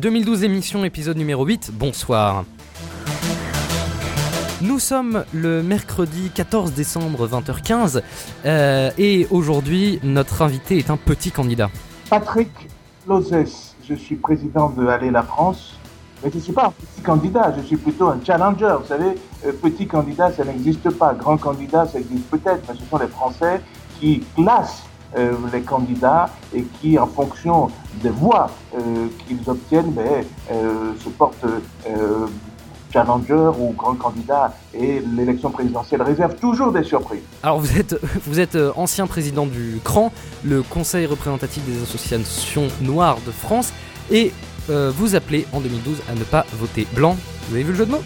2012 émission, épisode numéro 8, bonsoir. Nous sommes le mercredi 14 décembre 20h15 euh, et aujourd'hui notre invité est un petit candidat. Patrick Lozès, je suis président de Aller la France, mais je ne suis pas un petit candidat, je suis plutôt un challenger. Vous savez, euh, petit candidat ça n'existe pas, grand candidat ça existe peut-être, mais ce sont les Français qui classent euh, les candidats et qui, en fonction des voix euh, qu'ils obtiennent, ben, euh, se portent challenger ou grand candidat. Et l'élection présidentielle réserve toujours des surprises. Alors vous êtes, vous êtes ancien président du CRAN, le Conseil représentatif des associations noires de France, et vous appelez en 2012 à ne pas voter blanc. Vous avez vu le jeu de mots?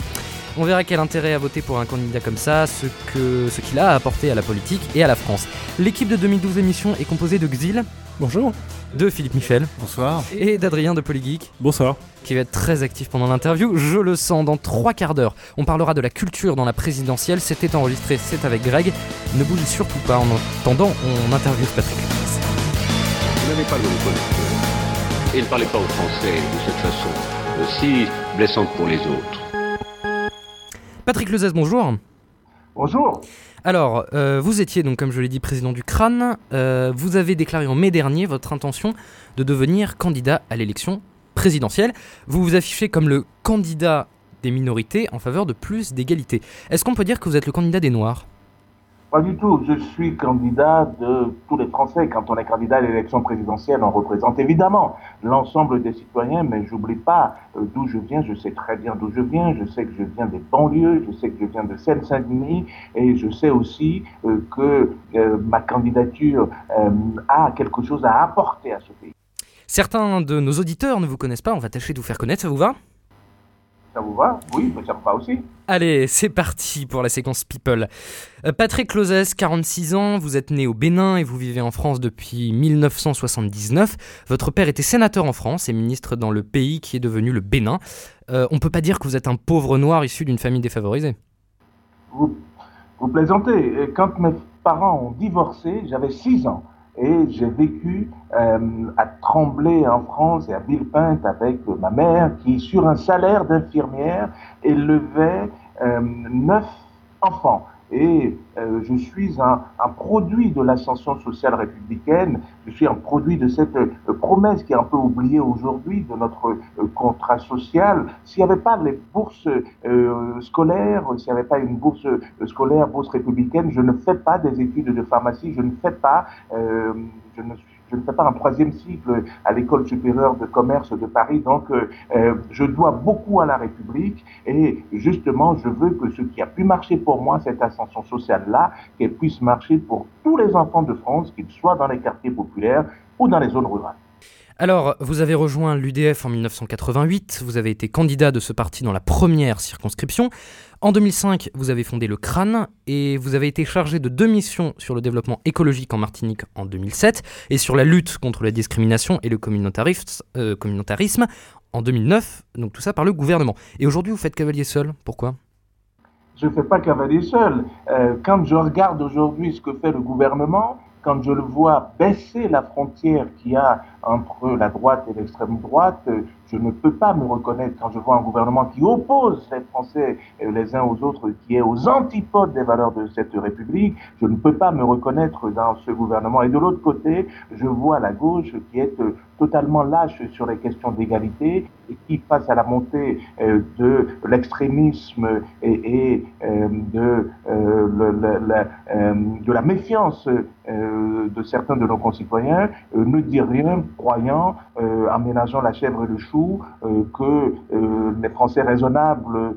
On verra quel intérêt à voter pour un candidat comme ça, ce qu'il ce qu'il a à apporter à la politique et à la France. L'équipe de 2012 émission est composée de Xil. Bonjour. De Philippe Michel. Bonsoir. Et d'Adrien de Polygeek. Bonsoir. Qui va être très actif pendant l'interview. Je le sens dans trois quarts d'heure. On parlera de la culture dans la présidentielle. C'était enregistré, c'est avec Greg. Ne bougez surtout pas. En attendant, on interviewe Patrick. Vous n'avez pas le bon Et ne parlez pas aux Français de cette façon aussi blessante pour les autres. Patrick Lezès, bonjour. Bonjour. Alors, euh, vous étiez donc, comme je l'ai dit, président du CRAN. Euh, vous avez déclaré en mai dernier votre intention de devenir candidat à l'élection présidentielle. Vous vous affichez comme le candidat des minorités en faveur de plus d'égalité. Est-ce qu'on peut dire que vous êtes le candidat des Noirs? Pas du tout. Je suis candidat de tous les Français. Quand on est candidat à l'élection présidentielle, on représente évidemment l'ensemble des citoyens, mais j'oublie pas euh, d'où je viens. Je sais très bien d'où je viens. Je sais que je viens des banlieues. Je sais que je viens de Seine-Saint-Denis. Et je sais aussi euh, que euh, ma candidature a quelque chose à apporter à ce pays. Certains de nos auditeurs ne vous connaissent pas. On va tâcher de vous faire connaître. Ça vous va? Ça vous va? Oui, mais ça me va aussi. Allez, c'est parti pour la séquence People. Euh, Patrick Closes, 46 ans, vous êtes né au Bénin et vous vivez en France depuis 1979. Votre père était sénateur en France et ministre dans le pays qui est devenu le Bénin. Euh, on peut pas dire que vous êtes un pauvre noir issu d'une famille défavorisée. Vous, vous plaisantez. Quand mes parents ont divorcé, j'avais 6 ans. Et j'ai vécu euh, à Tremblay en France et à Villepinte avec ma mère qui, sur un salaire d'infirmière, élevait euh, neuf enfants et euh, je suis un, produit de l'ascension sociale républicaine, je suis un produit de cette euh, promesse qui est un peu oubliée aujourd'hui de notre euh, contrat social. S'il n'y avait pas les bourses scolaires, s'il n'y avait pas une bourse scolaire, bourse républicaine, je ne fais pas des études de pharmacie, je ne fais pas, je ne suis je pas un troisième cycle à l'école supérieure de commerce de Paris, donc euh, euh, je dois beaucoup à la République et justement je veux que ce qui a pu marcher pour moi, cette ascension sociale-là, qu'elle puisse marcher pour tous les enfants de France, qu'ils soient dans les quartiers populaires ou dans les zones rurales. Alors, vous avez rejoint l'UDF en 1988, vous avez été candidat de ce parti dans la première circonscription. En 2005, vous avez fondé le CRAN et vous avez été chargé de deux missions sur le développement écologique en Martinique en 2007 et sur la lutte contre la discrimination et le euh, communautarisme en 2009, donc tout ça par le gouvernement. Et aujourd'hui, vous faites cavalier seul, pourquoi? Je ne fais pas cavalier seul. Euh, quand je regarde aujourd'hui ce que fait le gouvernement, quand je le vois baisser la frontière qu'il y a entre la droite et l'extrême droite, je ne peux pas me reconnaître quand je vois un gouvernement qui oppose les Français les uns aux autres, qui est aux antipodes des valeurs de cette République. Je ne peux pas me reconnaître dans ce gouvernement. Et de l'autre côté, je vois la gauche qui est totalement lâche sur les questions d'égalité et qui, face à la montée euh, de l'extrémisme et, euh, de, euh, de la méfiance de certains de nos concitoyens, ne dit rien croyant, euh, aménageant la chèvre et le chou, euh, que euh, les Français raisonnables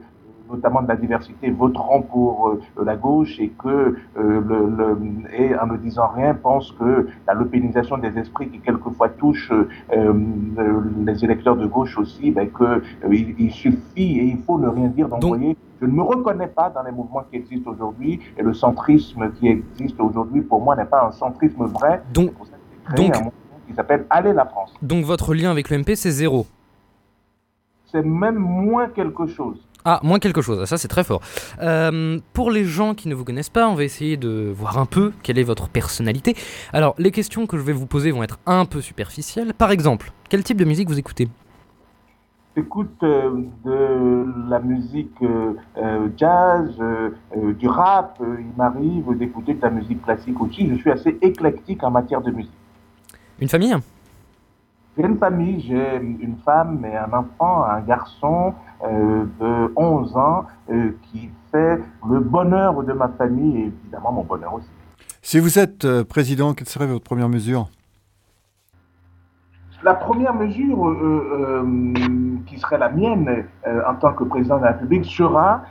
notamment de la diversité, voteront pour la gauche et que, le, et en ne disant rien, pensent que la lopénisation des esprits qui quelquefois touche les électeurs de gauche aussi, ben, que il, suffit et il faut ne rien dire d'envoyer. Je ne me reconnais pas dans les mouvements qui existent aujourd'hui et le centrisme qui existe aujourd'hui, pour moi, n'est pas un centrisme vrai. Donc, donc qui s'appelle Aller la France. Donc votre lien avec l'UMP, c'est zéro C'est même moins quelque chose. Ah, moins quelque chose, ça c'est très fort. Euh, pour les gens qui ne vous connaissent pas, on va essayer de voir un peu quelle est votre personnalité. Alors, les questions que je vais vous poser vont être un peu superficielles. Par exemple, quel type de musique vous écoutez? J'écoute de la musique jazz, du rap, il m'arrive d'écouter de la musique classique aussi. Je suis assez éclectique en matière de musique. Une famille? J'ai une famille, j'ai une femme et un enfant, un garçon de 11 ans qui fait le bonheur de ma famille et évidemment mon bonheur aussi. Si vous êtes président, quelle serait votre première mesure? La première mesure euh, euh, qui serait la mienne euh, en tant que président de la République sera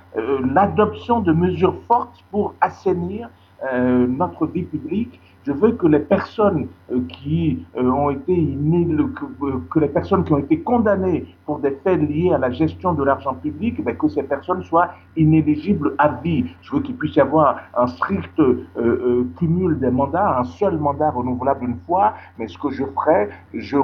l'adoption de mesures fortes pour assainir notre vie publique je veux que les personnes euh, qui euh, ont été euh, que, les personnes qui ont été condamnées pour des faits liés à la gestion de l'argent public, ben, que ces personnes soient inéligibles à vie. Je veux qu'il puisse y avoir un strict cumul des mandats, un seul mandat renouvelable une fois, mais ce que je ferai, je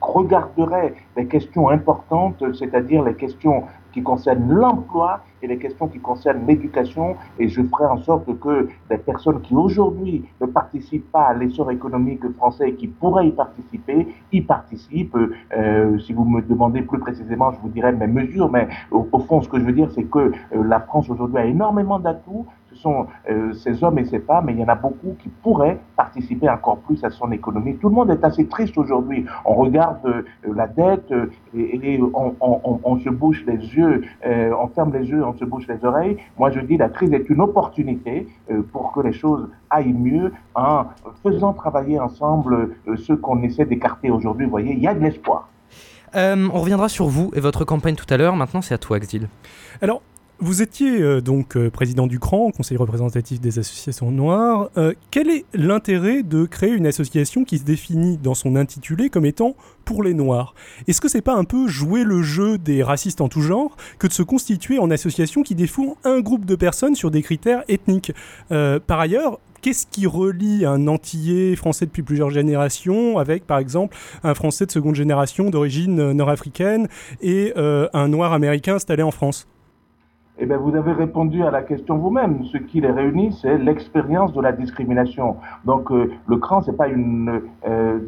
regarderai les questions importantes, c'est-à-dire les questions qui concernent l'emploi et les questions qui concernent l'éducation. Et je ferai en sorte que les personnes qui aujourd'hui ne participent pas à l'essor économique français et qui pourraient y participer, y participent. Euh, si vous me demandez plus précisément, je vous dirai mes mesures, mais au, fond, ce que je veux dire, c'est que euh, la France aujourd'hui a énormément d'atouts sont euh, ces hommes et ces femmes, mais il y en a beaucoup qui pourraient participer encore plus à son économie. Tout le monde est assez triste aujourd'hui. On regarde euh, la dette euh, et, on, se bouche les yeux, on ferme les yeux, on se bouche les oreilles. Moi, je dis la crise est une opportunité pour que les choses aillent mieux en faisant travailler ensemble ceux qu'on essaie d'écarter aujourd'hui. Vous voyez, il y a de l'espoir. on reviendra sur vous et votre campagne tout à l'heure. Maintenant, c'est à toi, Exil. Alors, vous étiez euh, donc euh, président du CRAN, Conseil représentatif des associations noires. Euh, quel est l'intérêt de créer une association qui se définit dans son intitulé comme étant pour les Noirs? Est-ce que c'est pas un peu jouer le jeu des racistes en tout genre que de se constituer en association qui défend un groupe de personnes sur des critères ethniques? Par ailleurs, qu'est-ce qui relie un Antillais français depuis plusieurs générations avec, par exemple, un Français de seconde génération d'origine nord-africaine et un Noir américain installé en France? Eh bien, vous avez répondu à la question vous-même. Ce qui les réunit, c'est l'expérience de la discrimination. Donc, euh, le CRAN, c'est pas une, euh,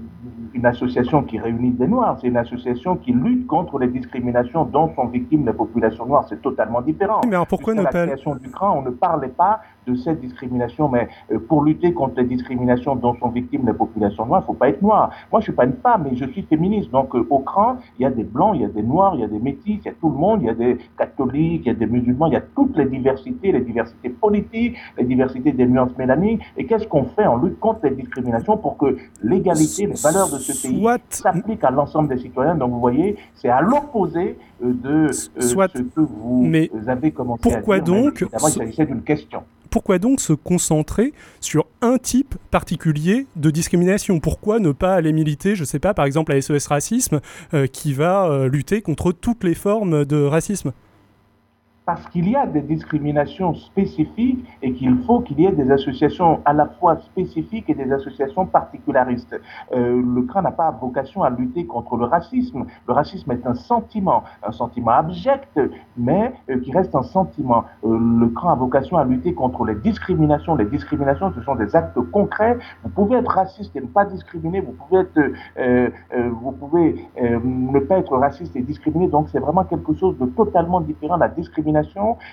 une association qui réunit des Noirs, c'est une association qui lutte contre les discriminations dont sont victimes les populations noires. C'est totalement différent. Mais alors pourquoi ne pas... La création du CRAN, on ne parlait pas de cette discrimination, mais euh, pour lutter contre les discriminations dont sont victimes les populations noires, il faut pas être noir. Moi, je suis pas une femme, mais je suis féministe. Donc, au CRAN, il y a des blancs, il y a des noirs, il y a des métis, il y a tout le monde, il y a des catholiques, il y a des musulmans il y a toutes les diversités, les diversités politiques, les diversités des nuances mélaniques. Et qu'est-ce qu'on fait? En lutte contre les discriminations pour que l'égalité, les valeurs de ce pays s'appliquent à l'ensemble des citoyens Donc vous voyez, c'est à l'opposé euh, de euh, ce que vous mais avez commencé pourquoi à dire. donc il s'agissait d'une question. Pourquoi donc se concentrer sur un type particulier de discrimination? Pourquoi ne pas aller militer, je ne sais pas, par exemple à SOS Racisme, euh, qui va lutter contre toutes les formes de racisme? Parce qu'il y a des discriminations spécifiques et qu'il faut qu'il y ait des associations à la fois spécifiques et des associations particularistes. Euh, le CRAN n'a pas vocation à lutter contre le racisme. Le racisme est un sentiment, un sentiment abject, mais euh, qui reste un sentiment. Euh, le CRAN a vocation à lutter contre les discriminations. Les discriminations, ce sont des actes concrets. Vous pouvez être raciste et ne pas discriminer. Vous pouvez être, euh, euh, vous pouvez ne pas être raciste et discriminer. Donc c'est vraiment quelque chose de totalement différent. La discrimination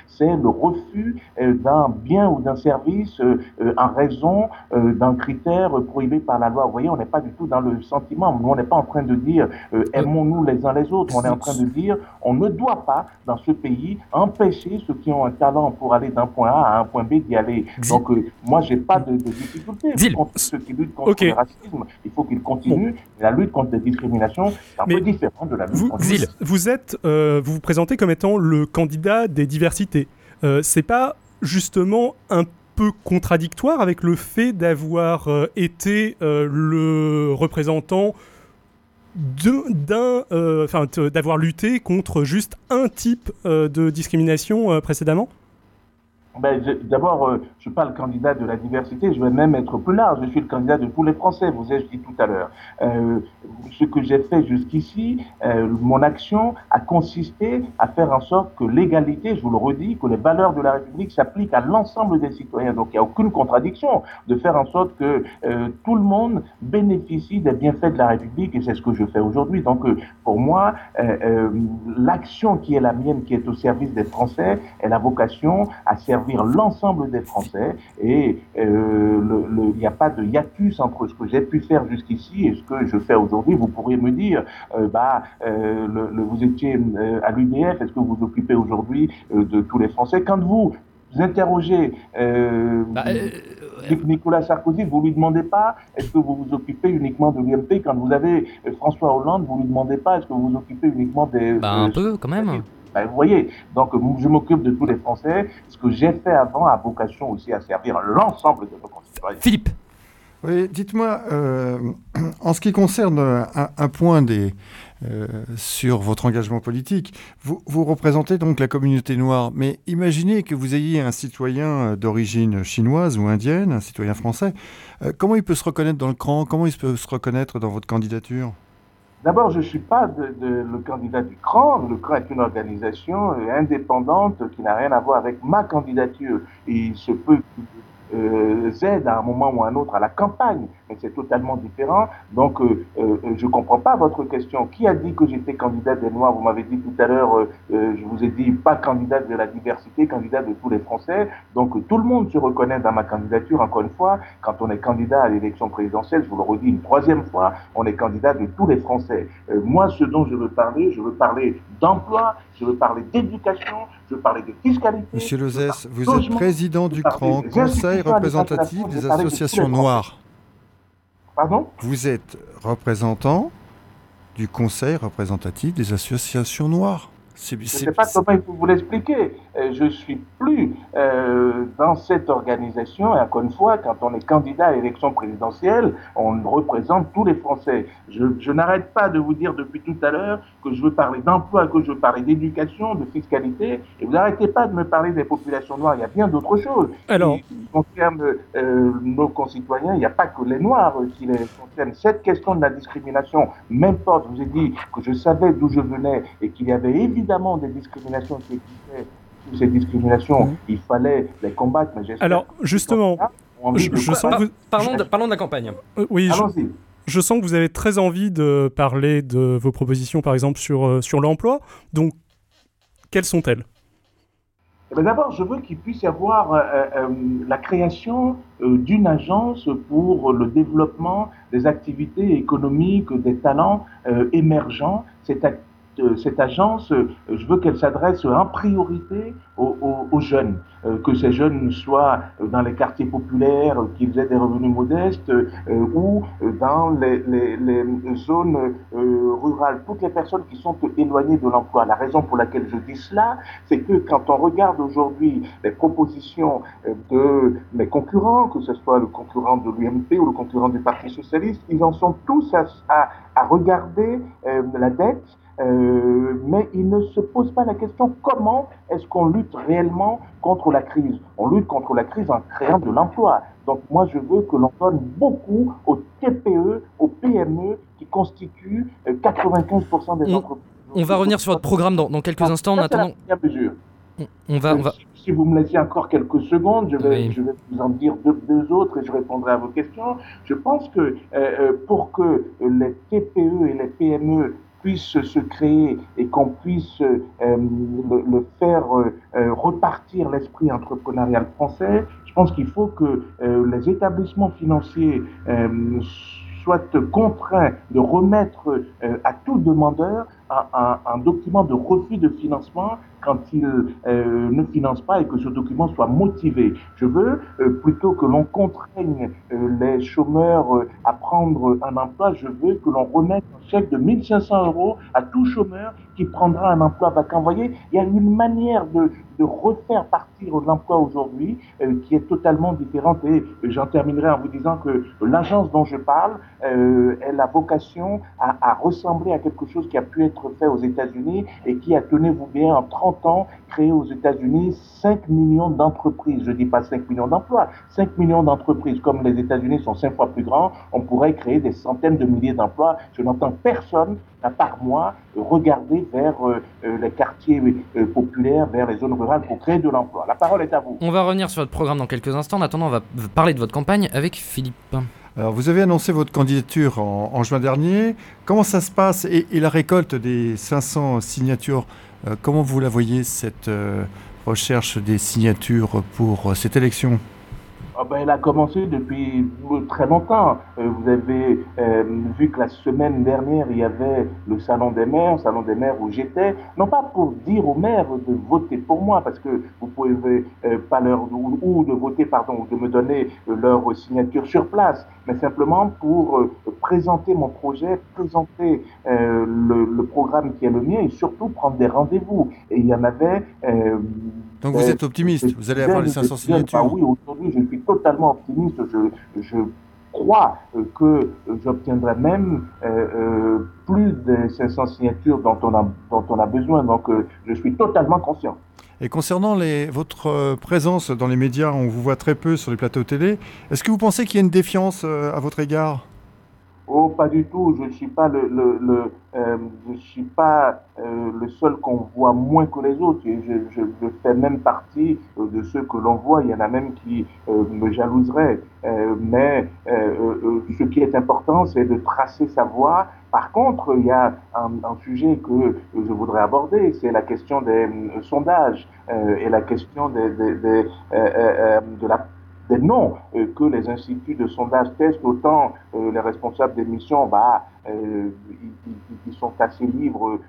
c'est le refus euh, d'un bien ou d'un service euh, euh, en raison d'un critère prohibé par la loi. Vous voyez, on n'est pas du tout dans le sentiment. Nous, on n'est pas en train de dire aimons-nous les uns les autres. On est en train de dire on ne doit pas, dans ce pays, empêcher ceux qui ont un talent pour aller d'un point A à un point B d'y aller. Donc, moi, j'ai pas de, de difficulté contre ceux qui luttent contre le racisme. Il faut qu'ils continuent. La lutte contre les discriminations, c'est un peu différent de la lutte vous, contre Zil, vous êtes, vous vous présentez comme étant le candidat des diversités. Euh, c'est pas justement un peu contradictoire avec le fait d'avoir euh, été euh, le représentant d'un, enfin, d'avoir lutté contre juste un type de discrimination précédemment? Ben, D'abord, euh, je ne suis pas le candidat de la diversité, je vais même être plus large. Je suis le candidat de tous les Français, vous ai dit tout à l'heure. Euh, ce que j'ai fait jusqu'ici, euh, mon action a consisté à faire en sorte que l'égalité, je vous le redis, que les valeurs de la République s'appliquent à l'ensemble des citoyens. Donc il n'y a aucune contradiction de faire en sorte que euh, tout le monde bénéficie des bienfaits de la République et c'est ce que je fais aujourd'hui. Donc euh, pour moi, l'action qui est la mienne, qui est au service des Français, elle a vocation à servir l'ensemble des Français et euh, il n'y a pas de hiatus entre ce que j'ai pu faire jusqu'ici et ce que je fais aujourd'hui. Vous pourriez me dire, euh, bah, euh, le, vous étiez à l'UDF, est-ce que vous vous occupez aujourd'hui de tous les Français? Quand vous vous interrogez bah, Nicolas Sarkozy, vous lui demandez pas est-ce que vous vous occupez uniquement de l'UMP Quand vous avez François Hollande, vous lui demandez pas est-ce que vous vous occupez uniquement des... Bah, un peu quand même. Ben, vous voyez, donc je m'occupe de tous les Français. Ce que j'ai fait avant a vocation aussi à servir l'ensemble de nos concitoyens. Philippe oui, dites-moi, euh, en ce qui concerne un, point des, euh, sur votre engagement politique, vous, vous, représentez donc la communauté noire, mais imaginez que vous ayez un citoyen d'origine chinoise ou indienne, un citoyen français, euh, comment il peut se reconnaître dans le cran? Comment il peut se reconnaître dans votre candidature? D'abord, je ne suis pas le candidat du CRAN. Le CRAN est une organisation euh, indépendante qui n'a rien à voir avec ma candidature. il se peut euh, aide à un moment ou à un autre à la campagne, mais c'est totalement différent. Donc, euh, euh, je ne comprends pas votre question. Qui a dit que j'étais candidat des Noirs? Vous m'avez dit tout à l'heure, euh, je vous ai dit pas candidat de la diversité, candidat de tous les Français. Donc, tout le monde se reconnaît dans ma candidature. Encore une fois, quand on est candidat à l'élection présidentielle, je vous le redis une troisième fois, on est candidat de tous les Français. moi, ce dont je veux parler, je veux parler d'emploi, je veux parler d'éducation, je veux parler de fiscalité. Monsieur Lozès, vous êtes président du CRAN, Conseil représentatif des associations noires. Pardon? Vous êtes représentant du Conseil représentatif des associations noires. Je ne sais pas comment il faut vous l'expliquer. Euh, je suis plus euh, dans cette organisation. Et encore une fois, quand on est candidat à l'élection présidentielle, on représente tous les Français. Je, je n'arrête pas de vous dire depuis tout à l'heure que je veux parler d'emploi, que je veux parler d'éducation, de fiscalité. Et vous n'arrêtez pas de me parler des populations noires. Il y a bien d'autres choses. Alors, qui concernent euh, nos concitoyens, il n'y a pas que les Noirs qui les concernent. Cette question de la discrimination m'importe. Je vous ai dit que je savais d'où je venais et qu'il y avait évidemment évidemment des discriminations qui existaient. Ces discriminations, mmh. il fallait les combattre. Mais Alors, justement, je, sens que parlons, de, parlons, de, la campagne. Euh, oui, je, sens que vous avez très envie de parler de vos propositions, par exemple, sur, euh, sur l'emploi. Donc, quelles sont-elles? Eh D'abord, je veux qu'il puisse y avoir euh, la création d'une agence pour le développement des activités économiques, des talents émergents. Cette cette agence, euh, je veux qu'elle s'adresse en priorité aux, jeunes, euh, que ces jeunes soient dans les quartiers populaires, qu'ils aient des revenus modestes, euh, ou dans les, zones rurales, toutes les personnes qui sont éloignées de l'emploi. La raison pour laquelle je dis cela, c'est que quand on regarde aujourd'hui les propositions de mes concurrents, que ce soit le concurrent de l'UMP ou le concurrent du Parti socialiste, ils en sont tous à regarder la dette, euh, mais il ne se pose pas la question comment est-ce qu'on lutte réellement contre la crise? On lutte contre la crise en créant de l'emploi. Donc moi, je veux que l'on donne beaucoup aux TPE, aux PME qui constituent 95% euh, des entreprises. On va revenir sur votre programme dans, quelques instants. En attendant, on, va, on va... Si vous me laissez encore quelques secondes, je vais, je vais vous en dire deux, autres et je répondrai à vos questions. Je pense que euh, pour que les TPE et les PME puisse se créer et qu'on puisse euh, le, faire euh, euh, repartir l'esprit entrepreneurial français, je pense qu'il faut que les établissements financiers soient contraints de remettre à tout demandeur un, un, document de refus de financement quand il euh, ne finance pas et que ce document soit motivé. Je veux euh, plutôt que l'on contraigne euh, les chômeurs à prendre un emploi, je veux que l'on remette un chèque de 1500 euros à tout chômeur qui prendra un emploi vacant. Vous voyez, il y a une manière de, de refaire partir l'emploi aujourd'hui qui est totalement différente. Et j'en terminerai en vous disant que l'agence dont je parle, elle a vocation à, ressembler à quelque chose qui a pu être fait aux États-Unis et qui a, tenez-vous bien, en 30 ans, créé aux États-Unis 5 millions d'entreprises. Je dis pas 5 millions d'emplois, 5 millions d'entreprises. Comme les États-Unis sont 5 fois plus grands, on pourrait créer des centaines de milliers d'emplois. Je n'entends personne, à part moi, regarder vers euh, euh, les quartiers euh, populaires, vers les zones rurales pour créer de l'emploi. La parole est à vous. On va revenir sur votre programme dans quelques instants. En attendant, on va parler de votre campagne avec Philippe. Vous avez annoncé votre candidature en, juin dernier. Comment ça se passe et, la récolte des 500 signatures, comment vous la voyez, cette recherche des signatures pour cette élection? Ah ben, elle a commencé depuis très longtemps. Euh, vous avez euh, vu que la semaine dernière, il y avait le Salon des maires, Salon des maires où j'étais, non pas pour dire aux maires de voter pour moi, parce que vous pouvez euh, pas leur, ou, de voter, pardon, ou de me donner leur signature sur place, mais simplement pour présenter mon projet, présenter le, le, programme qui est le mien et surtout prendre des rendez-vous. Et il y en avait donc vous êtes optimiste, vous allez avoir les 500 signatures ah Oui, aujourd'hui je suis totalement optimiste. Je, crois que j'obtiendrai même euh, euh, plus de 500 signatures dont on a, dont on a besoin. Donc euh, je suis totalement conscient. Et concernant les, votre présence dans les médias, on vous voit très peu sur les plateaux télé. Est-ce que vous pensez qu'il y a une défiance à votre égard? Oh, pas du tout. Je ne suis pas le, le, le euh, je suis pas euh, le seul qu'on voit moins que les autres. Je, je, je fais même partie euh, de ceux que l'on voit. Il y en a même qui euh, me jalouseraient. mais ce qui est important, c'est de tracer sa voie. Par contre, il y a un, un sujet que je voudrais aborder, c'est la question des sondages et la question des, des, des de la des noms euh, que les instituts de sondage testent, autant euh, les responsables des missions, bah, euh, ils, sont assez libres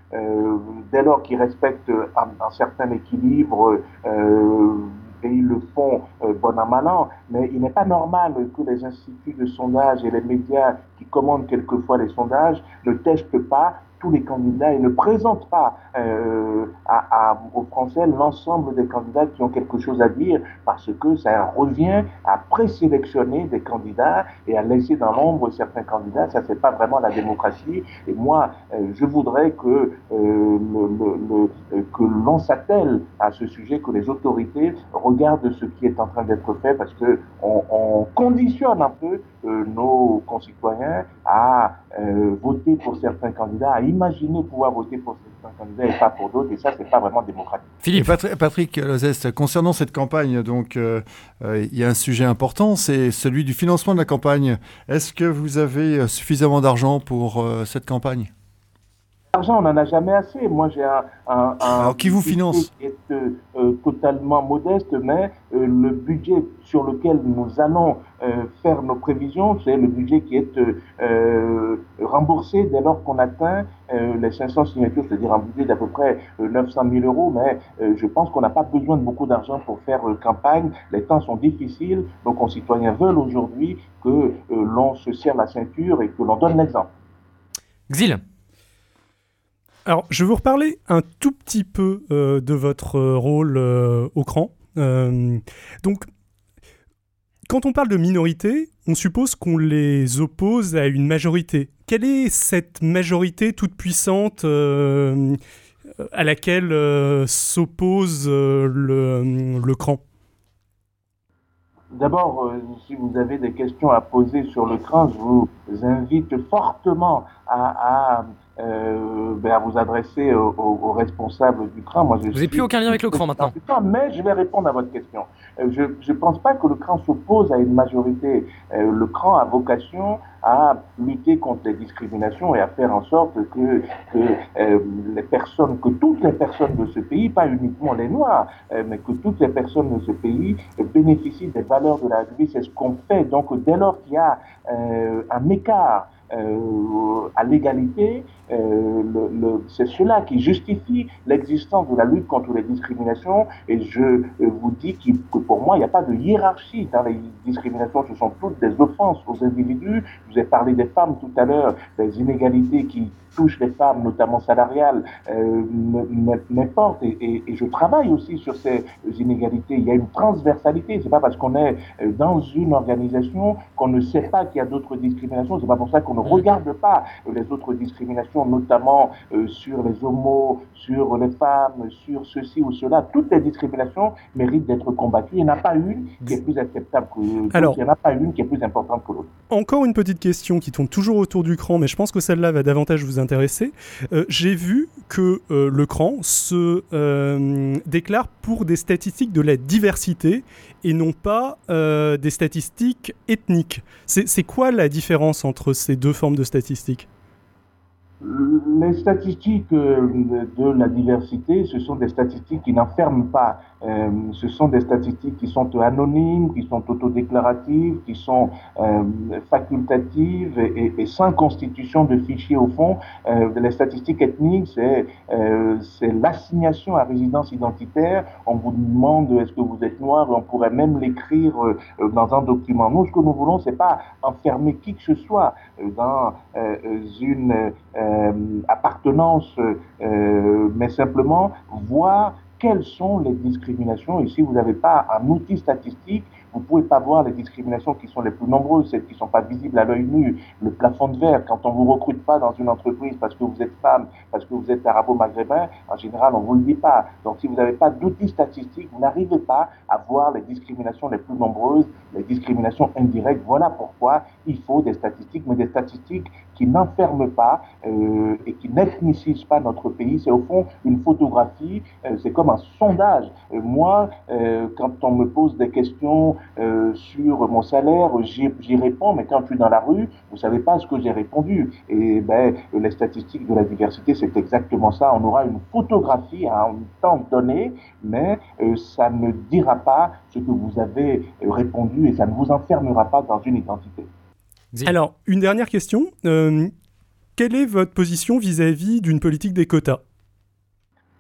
dès lors qu'ils respectent un, certain équilibre et ils le font bon an mal an, mais il n'est pas normal que les instituts de sondage et les médias qui commandent quelquefois les sondages ne testent pas tous les candidats et ne présentent pas euh, à, aux Français l'ensemble des candidats qui ont quelque chose à dire parce que ça revient à présélectionner des candidats et à laisser dans l'ombre certains candidats. Ça, c'est pas vraiment la démocratie. Et moi, euh, je voudrais que, euh, le, que l'on s'attelle à ce sujet, que les autorités regardent ce qui est en train d'être fait parce que on, on conditionne un peu nos concitoyens à voter pour certains candidats, à imaginer pouvoir voter pour certains candidats et pas pour d'autres, et ça, c'est pas vraiment démocratique. Philippe. Patrick Lozest, concernant cette campagne, donc, euh, euh, il y a un sujet important, c'est celui du financement de la campagne. Est-ce que vous avez euh, suffisamment d'argent pour cette campagne? L'argent, on n'en a jamais assez. Moi, j'ai un, un, Alors, qui vous finance qui est euh, totalement modeste, mais euh, le budget sur lequel nous allons euh, faire nos prévisions, c'est le budget qui est remboursé dès lors qu'on atteint les 500 signatures, c'est-à-dire un budget d'à peu près 900 000 euros. Mais je pense qu'on n'a pas besoin de beaucoup d'argent pour faire campagne. Les temps sont difficiles. Nos concitoyens veulent aujourd'hui que l'on se serre la ceinture et que l'on donne l'exemple. Xil alors, je vais vous reparler un tout petit peu euh, de votre euh, rôle euh, au cran. donc, quand on parle de minorité, on suppose qu'on les oppose à une majorité. Quelle est cette majorité toute puissante à laquelle s'oppose le, le cran? D'abord, si vous avez des questions à poser sur le cran, je vous invite fortement à, à euh, ben, à vous adresser aux, responsables du CRAN. Moi, je vous n'avez plus aucun lien avec le CRAN maintenant. mais je vais répondre à votre question. Euh, je ne pense pas que le CRAN s'oppose à une majorité. Euh, le CRAN a vocation à lutter contre les discriminations et à faire en sorte que, que euh, les personnes, que toutes les personnes de ce pays, pas uniquement les Noirs, euh, mais que toutes les personnes de ce pays bénéficient des valeurs de la vie. C'est ce qu'on fait. Donc, dès lors qu'il y a un écart à l'égalité, c'est cela qui justifie l'existence de la lutte contre les discriminations. Et je vous dis que pour moi, il n'y a pas de hiérarchie dans les discriminations. Ce sont toutes des offenses aux individus. Je vous ai parlé des femmes tout à l'heure, des inégalités qui touche les femmes, notamment salariales, euh, m'importe et, et, je travaille aussi sur ces inégalités. Il y a une transversalité. C'est pas parce qu'on est euh, dans une organisation qu'on ne sait pas qu'il y a d'autres discriminations. C'est pas pour ça qu'on ne mm. regarde pas les autres discriminations, notamment euh, sur les homos, sur les femmes, sur ceci ou cela. Toutes les discriminations méritent d'être combattues. Il n'y en a pas une qui est plus acceptable que l'autre. Il n'y en a pas une qui est plus importante que l'autre. Encore une petite question qui tourne toujours autour du cran, mais je pense que celle-là va davantage vous intéresser euh, j'ai vu que euh, le CRAN se euh, déclare pour des statistiques de la diversité et non pas des statistiques ethniques. C'est quoi la différence entre ces deux formes de statistiques? Les statistiques de la diversité, ce sont des statistiques qui n'enferment pas euh, ce sont des statistiques qui sont anonymes, qui sont autodéclaratives, qui sont euh, facultatives et, sans constitution de fichier au fond. Euh, les statistiques ethniques, c'est euh, l'assignation à résidence identitaire. On vous demande est-ce que vous êtes noir, on pourrait même l'écrire euh, dans un document. Nous, ce que nous voulons, c'est pas enfermer qui que ce soit dans une appartenance, mais simplement voir quelles sont les discriminations. Et si vous n'avez pas un outil statistique, vous ne pouvez pas voir les discriminations qui sont les plus nombreuses, celles qui ne sont pas visibles à l'œil nu, le plafond de verre. Quand on ne vous recrute pas dans une entreprise parce que vous êtes femme, parce que vous êtes arabo-maghrébin, en général, on ne vous le dit pas. Donc si vous n'avez pas d'outils statistiques, vous n'arrivez pas à voir les discriminations les plus nombreuses, les discriminations indirectes. Voilà pourquoi il faut des statistiques, mais des statistiques qui n'enferment pas euh, et qui n'ethnicisent pas notre pays. C'est au fond une photographie, euh, c'est comme un sondage. Euh, moi, euh, quand on me pose des questions euh, sur mon salaire, j'y réponds, mais quand je suis dans la rue, vous savez pas ce que j'ai répondu. Et ben, les statistiques de la diversité, c'est exactement ça. On aura une photographie à un temps donné, mais euh, ça ne dira pas ce que vous avez répondu et ça ne vous enfermera pas dans une identité. Alors, une dernière question. Euh, quelle est votre position vis-à-vis d'une politique des quotas?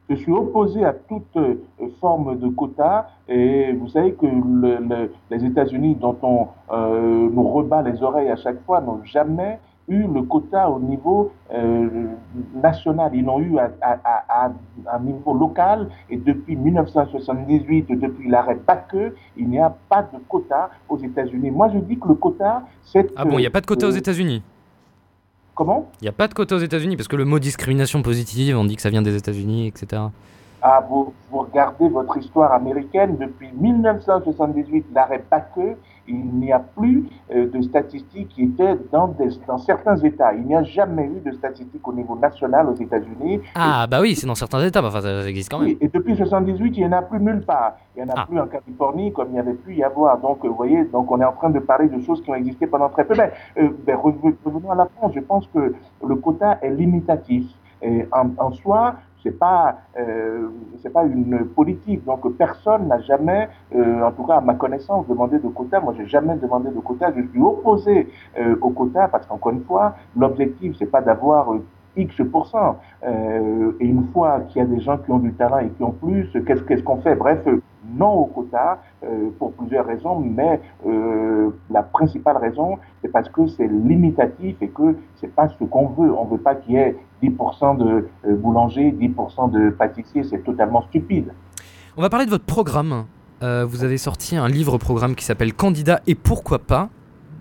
Je suis opposé à toute euh, forme de quota et vous savez que le, les États-Unis, dont on euh, nous rebat les oreilles à chaque fois, n'ont jamais eu le quota au niveau euh, national. Ils l'ont eu à, à, à, un niveau local et depuis 1978, depuis l'arrêt Bakke, il n'y a pas de quota aux États-Unis. Moi, je dis que le quota, c'est... Ah bon, il n'y a pas de quota aux États-Unis? Comment? Il n'y a pas de quota aux États-Unis parce que le mot discrimination positive, on dit que ça vient des États-Unis, etc. Ah, vous, vous, regardez votre histoire américaine, depuis 1978, l'arrêt Bakke, il n'y a plus euh, de statistiques qui étaient dans, des, dans certains États. Il n'y a jamais eu de statistiques au niveau national aux États-Unis. Ah, et, bah oui, c'est dans certains États, enfin, ça, existe quand même. et depuis 1978, il n'y en a plus nulle part. Il n'y en a ah. plus en Californie comme il n'y avait pu y avoir. Donc, vous voyez, donc on est en train de parler de choses qui ont existé pendant très peu. Mais, euh, ben, revenons à la France. Je pense que le quota est limitatif. Et en, en soi, c'est pas euh, pas une politique. Donc personne n'a jamais, euh, en tout cas à ma connaissance, demandé de quota. Moi, j'ai jamais demandé de quota. Je suis opposé euh, au quota parce qu'encore une fois, l'objectif c'est pas d'avoir euh, X euh, et une fois qu'il y a des gens qui ont du talent et qui ont plus, qu'est-ce qu'est-ce qu'on fait? Bref, non au quota euh, pour plusieurs raisons, mais euh, la principale raison, c'est parce que c'est limitatif et que c'est pas ce qu'on veut. On veut pas qu'il y ait 10% de euh, boulangers, 10% de pâtissiers, c'est totalement stupide. On va parler de votre programme. Euh, vous avez sorti un livre-programme qui s'appelle Candidat et pourquoi pas.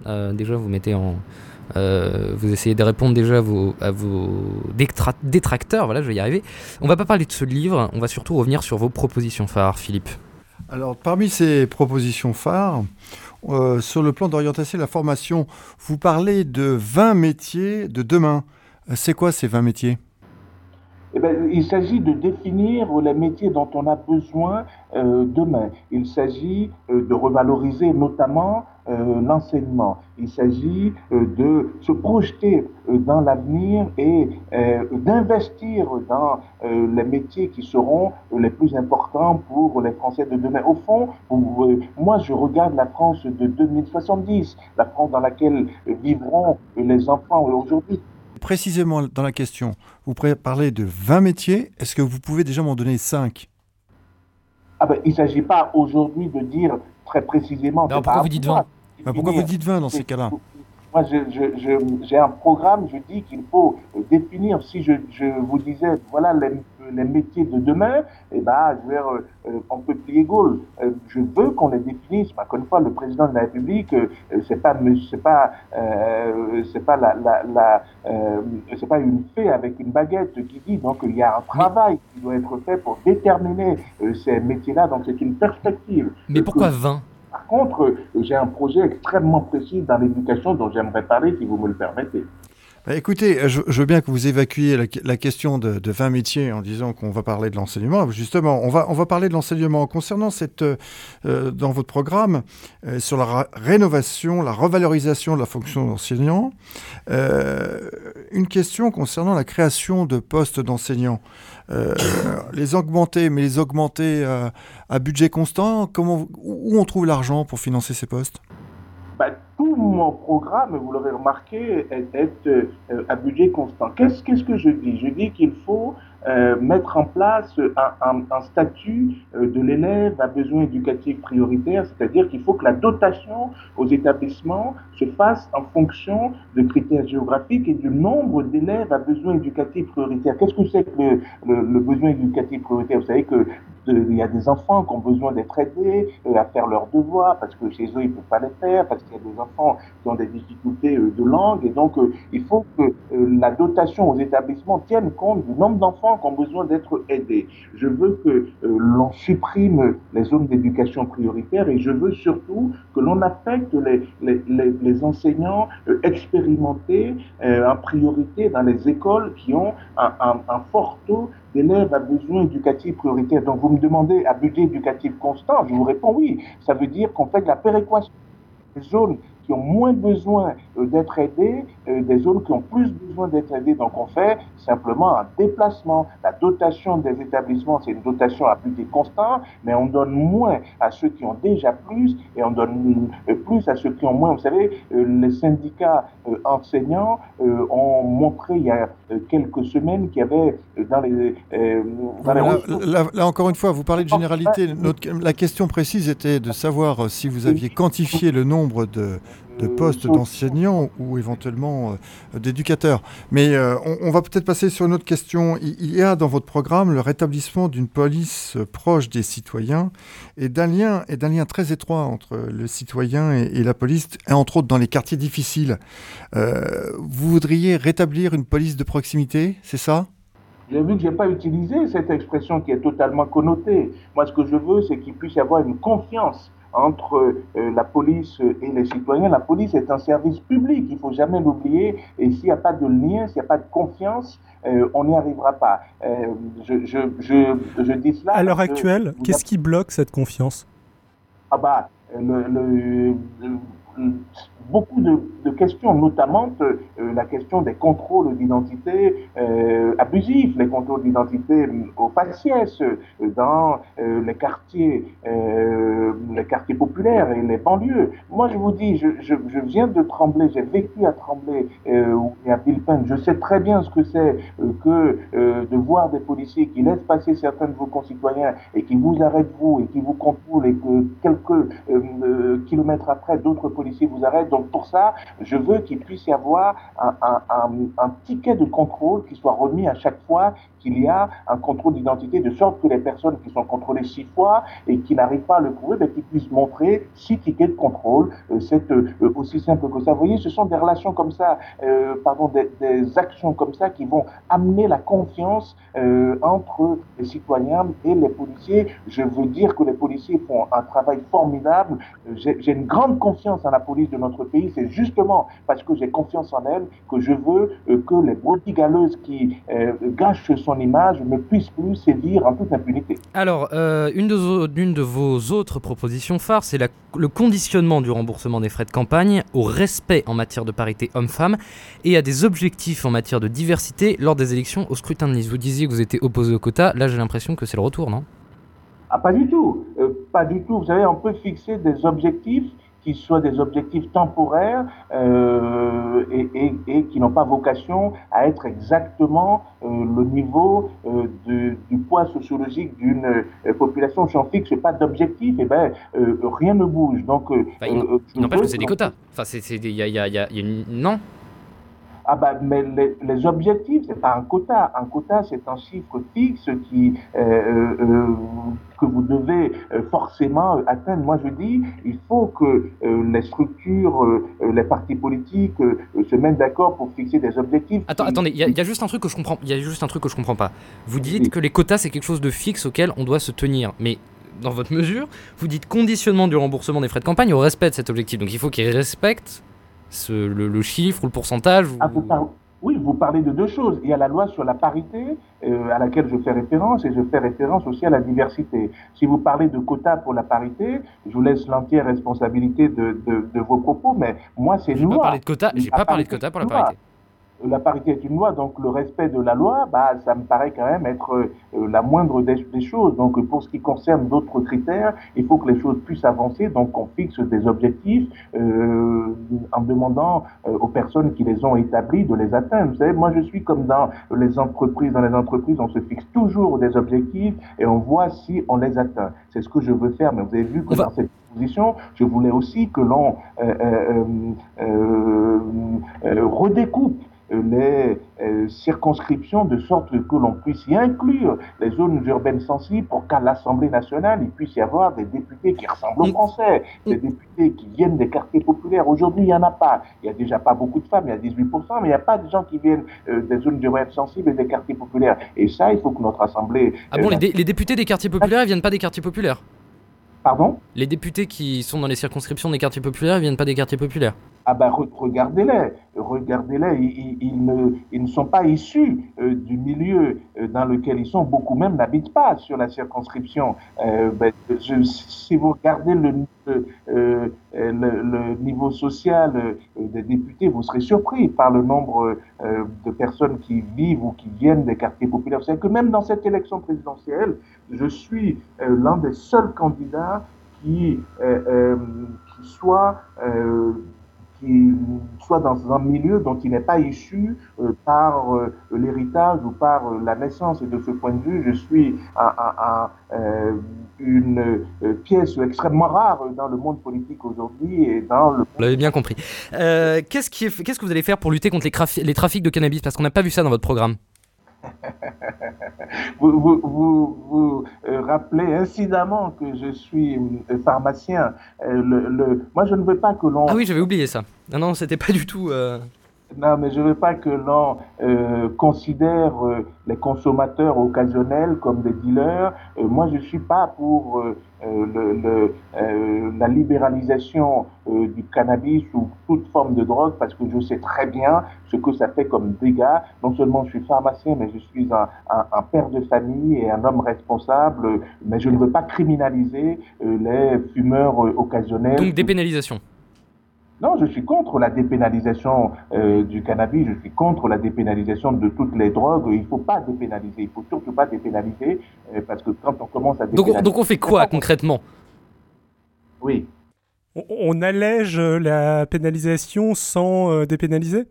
Euh, déjà, vous mettez en, vous essayez de répondre déjà à vos, à détracteurs, voilà, je vais y arriver. On va pas parler de ce livre, on va surtout revenir sur vos propositions phares, Philippe. Alors, parmi ces propositions phares, euh, sur le plan d'orientation et la formation, vous parlez de 20 métiers de demain. C'est quoi ces 20 métiers? Eh bien, il s'agit de définir les métiers dont on a besoin euh, demain. Il s'agit euh, de revaloriser notamment euh, l'enseignement. Il s'agit de se projeter dans l'avenir et d'investir dans les métiers qui seront les plus importants pour les Français de demain. Au fond, moi, je regarde la France de 2070, la France dans laquelle vivront les enfants aujourd'hui précisément dans la question. Vous parlez de 20 métiers. Est-ce que vous pouvez déjà m'en donner 5 ah ben, Il ne s'agit pas aujourd'hui de dire très précisément. pourquoi vous dites 20 bah, Pourquoi vous dites 20 dans ces cas-là? moi, j'ai un programme, je dis qu'il faut définir, si je, je, vous disais, voilà les, les métiers de demain, eh ben, je dire, euh, on peut plier Gaulle. Euh, je veux qu'on les définisse. Mais encore une fois, le président de la République, euh, c'est pas, c'est pas, c'est pas la, la, la c'est pas une fée avec une baguette qui dit. Donc, il y a un travail qui doit être fait pour déterminer ces métiers-là. Donc, c'est une perspective. Mais pourquoi 20 par contre, j'ai un projet extrêmement précis dans l'éducation dont j'aimerais parler, si vous me le permettez. Bah, écoutez, je, veux bien que vous évacuiez la, question de, 20 métiers en disant qu'on va parler de l'enseignement. Justement, on va, on va parler de l'enseignement. Concernant cette, euh, dans votre programme, euh, sur la rénovation, la revalorisation de la fonction d'enseignant, euh, une question concernant la création de postes d'enseignants. les augmenter, mais les augmenter à budget constant, comment, où on trouve l'argent pour financer ces postes? Tout mon programme, vous l'aurez remarqué, est, euh, à budget constant. Qu'est-ce que je dis? Je dis qu'il faut euh, mettre en place un, statut euh, de l'élève à besoins éducatifs prioritaires, c'est-à-dire qu'il faut que la dotation aux établissements se fasse en fonction de critères géographiques et du nombre d'élèves à besoins éducatifs prioritaires. Qu'est-ce que c'est que le, le, besoin éducatif prioritaire? Vous savez que il y a des enfants qui ont besoin d'être aidés euh, à faire leurs devoirs parce que chez eux ils ne peuvent pas les faire, parce qu'il y a des enfants qui ont des difficultés euh, de langue et donc euh, il faut que la dotation aux établissements tienne compte du nombre d'enfants qui ont besoin d'être aidés. Je veux que l'on supprime les zones d'éducation prioritaire et je veux surtout que l'on affecte les, les, les, enseignants expérimentés en priorité dans les écoles qui ont un fort taux d'élèves à besoins éducatifs prioritaires. Donc vous me demandez à budget éducatif constant, je vous réponds oui. Ça veut dire qu'on fait de la péréquation des zones qui ont moins besoin euh, d'être aidés, euh, des zones qui ont plus besoin d'être aidées. Donc on fait simplement un déplacement. La dotation des établissements, c'est une dotation à budget constant, mais on donne moins à ceux qui ont déjà plus et on donne euh, plus à ceux qui ont moins. Vous savez, les syndicats enseignants ont montré il y a quelques semaines qu'il y avait dans les... là, encore une fois, vous parlez de généralité. la question précise était de savoir si vous aviez quantifié le nombre de, de postes d'enseignants ou éventuellement euh, d'éducateurs. Mais euh, on, va peut-être passer sur une autre question. Il, y a dans votre programme le rétablissement d'une police proche des citoyens et d'un lien, lien très étroit entre le citoyen et, la police, et entre autres dans les quartiers difficiles. Euh, vous voudriez rétablir une police de proximité, c'est ça? J'ai vu que je n'ai pas utilisé cette expression qui est totalement connotée. Moi, ce que je veux, c'est qu'il puisse y avoir une confiance entre euh, la police et les citoyens. La police est un service public, il faut jamais l'oublier. Et s'il n'y a pas de lien, s'il n'y a pas de confiance, euh, on n'y arrivera pas. Euh, je, je, je, je, dis cela. À l'heure actuelle, qu'est-ce qui bloque cette confiance? Ah bah, le, le, beaucoup de, questions, notamment euh, la question des contrôles d'identité euh, abusifs, les contrôles d'identité euh, au faciès dans les quartiers, les quartiers populaires et les banlieues. Moi, je vous dis, je viens de Tremblay, j'ai vécu à Tremblay et à Villepin. Je sais très bien ce que c'est que de voir des policiers qui laissent passer certains de vos concitoyens et qui vous arrêtent vous et qui vous contrôlent et que quelques kilomètres après, d'autres policiers vous arrêtent. Donc pour ça, je veux qu'il puisse y avoir un, ticket de contrôle qui soit remis à chaque fois qu'il y a un contrôle d'identité, de sorte que les personnes qui sont contrôlées six fois et qui n'arrivent pas à le prouver, ben, qu'ils puissent montrer six tickets de contrôle. Euh, c'est euh, aussi simple que ça. Vous voyez, ce sont des relations comme ça, euh, pardon, des, actions comme ça qui vont amener la confiance entre les citoyens et les policiers. Je veux dire que les policiers font un travail formidable. J'ai une grande confiance en la police de notre pays. C'est justement parce que j'ai confiance en elle que je veux que les brebis qui gâchent son image ne puisse plus sévir en toute impunité. Alors, euh, une, de, de, vos autres propositions phares, c'est le conditionnement du remboursement des frais de campagne au respect en matière de parité homme-femme et à des objectifs en matière de diversité lors des élections au scrutin de Nice. Vous disiez que vous étiez opposé au quota, là j'ai l'impression que c'est le retour, non? Ah, pas du tout. Euh, pas du tout. Vous savez, on peut fixer des objectifs qui soient des objectifs temporaires et, qui n'ont pas vocation à être exactement le niveau du poids sociologique d'une population. Si on fixe pas d'objectif, et eh ben, rien ne bouge. Donc, il n'empêche que c'est des quotas. Enfin, il y a, y a, y a une... Non ah bah, mais les, les objectifs, c'est pas un quota. Un quota, c'est un chiffre fixe qui, euh, euh, euh que vous devez forcément atteindre. Moi, je dis, il faut que les structures, les partis politiques se mettent d'accord pour fixer des objectifs. Attends, attendez, il y, y, a juste un truc que je comprends. Il y a juste un truc que je comprends pas. Vous dites que les quotas, c'est quelque chose de fixe auquel on doit se tenir, mais dans votre mesure, vous dites conditionnement du remboursement des frais de campagne au respect de cet objectif. Donc il faut qu'ils respectent le, chiffre ou le pourcentage ah, Oui, vous parlez de deux choses. Il y a la loi sur la parité, euh, à laquelle je fais référence, et je fais référence aussi à la diversité. Si vous parlez de quotas pour la parité, je vous laisse l'entière responsabilité de, de, vos propos, mais moi, c'est loi. J'ai pas parlé de quotas pour la parité la parité est une loi, donc le respect de la loi, bah, ça me paraît quand même être euh, la moindre des, choses. Donc pour ce qui concerne d'autres critères, il faut que les choses puissent avancer, donc on fixe des objectifs euh, en demandant euh, aux personnes qui les ont établis de les atteindre. Vous savez, moi je suis comme dans les entreprises. Dans les entreprises, on se fixe toujours des objectifs et on voit si on les atteint. C'est ce que je veux faire, mais vous avez vu que dans cette position, je voulais aussi que l'on redécoupe les euh, circonscriptions de sorte que l'on puisse y inclure les zones urbaines sensibles pour qu'à l'Assemblée nationale, il puisse y avoir des députés qui ressemblent aux Français, des députés qui viennent des quartiers populaires. Aujourd'hui, il n'y en a pas. Il n'y a déjà pas beaucoup de femmes, il y a 18%, mais il n'y a pas de gens qui viennent euh, des zones urbaines sensibles et des quartiers populaires. Et ça, il faut que notre Assemblée... Ah bon, euh, les, les, députés des quartiers populaires, ils viennent pas des quartiers populaires? Pardon Les députés qui sont dans les circonscriptions des quartiers populaires, ils viennent pas des quartiers populaires ah ben regardez-les, regardez-les, ils, ne, ils, ne, sont pas issus euh, du milieu euh, dans lequel ils sont, beaucoup même n'habitent pas sur la circonscription. Euh, ben, si vous regardez le, le, le niveau social des députés, vous serez surpris par le nombre de personnes qui vivent ou qui viennent des quartiers populaires. C'est que même dans cette élection présidentielle, je suis l'un des seuls candidats qui, qui soit qui soit dans un milieu dont il n'est pas issu euh, par euh, l'héritage ou par euh, la naissance. Et de ce point de vue, je suis une pièce extrêmement rare dans le monde politique aujourd'hui le... Vous l'avez bien compris. qu'est-ce, que vous allez faire pour lutter contre les trafics de cannabis? Parce qu'on n'a pas vu ça dans votre programme. vous, vous, vous, euh, rappelez incidemment que je suis euh, pharmacien. Euh, le, moi, je ne veux pas que l'on... Ah oui, j'avais oublié ça. Non, non, c'était pas du tout... Non, mais je ne veux pas que l'on euh, considère euh, les consommateurs occasionnels comme des dealers. Euh, moi, je ne suis pas pour la libéralisation du cannabis ou toute forme de drogue parce que je sais très bien ce que ça fait comme dégâts. Non seulement je suis pharmacien, mais je suis un, un, un père de famille et un homme responsable. Mais je ne veux pas criminaliser les fumeurs occasionnels. Donc dépénalisation non, je suis contre la dépénalisation euh, du cannabis, je suis contre la dépénalisation de toutes les drogues. Il ne faut pas dépénaliser, il ne faut surtout pas dépénaliser, euh, parce que quand on commence à dépénaliser... Donc, on fait quoi concrètement? Oui. On, allège la pénalisation sans euh, dépénaliser?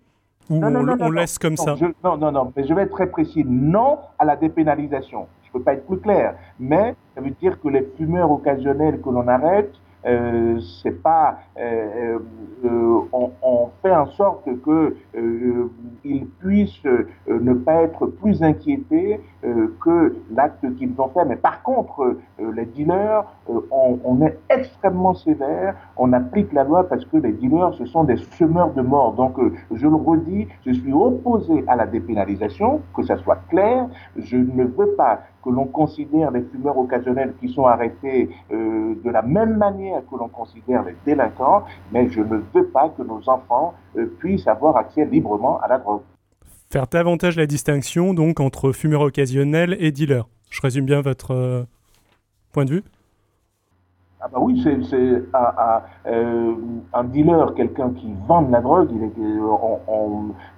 Ou non, non, on, laisse comme ça? Non, non, non, mais je vais être très précis. Non à la dépénalisation. Je ne peux pas être plus clair. Mais ça veut dire que les fumeurs occasionnels que l'on arrête, euh, c'est pas, euh, euh, on, on, fait en sorte que euh, ils puissent ne pas être plus inquiétés que l'acte qu'ils ont fait. Mais par contre, les dealers, on, on, est extrêmement sévère. On applique la loi parce que les dealers, ce sont des semeurs de mort. Donc, je le redis, je suis opposé à la dépénalisation, que ça soit clair. Je ne veux pas que l'on considère les fumeurs occasionnels qui sont arrêtés euh, de la même manière que l'on considère les délinquants, mais je ne veux pas que nos enfants euh, puissent avoir accès librement à la drogue. Faire davantage la distinction donc entre fumeurs occasionnels et dealers. Je résume bien votre euh, point de vue ah bah oui, c'est un, dealer, quelqu'un qui vend de la drogue, il,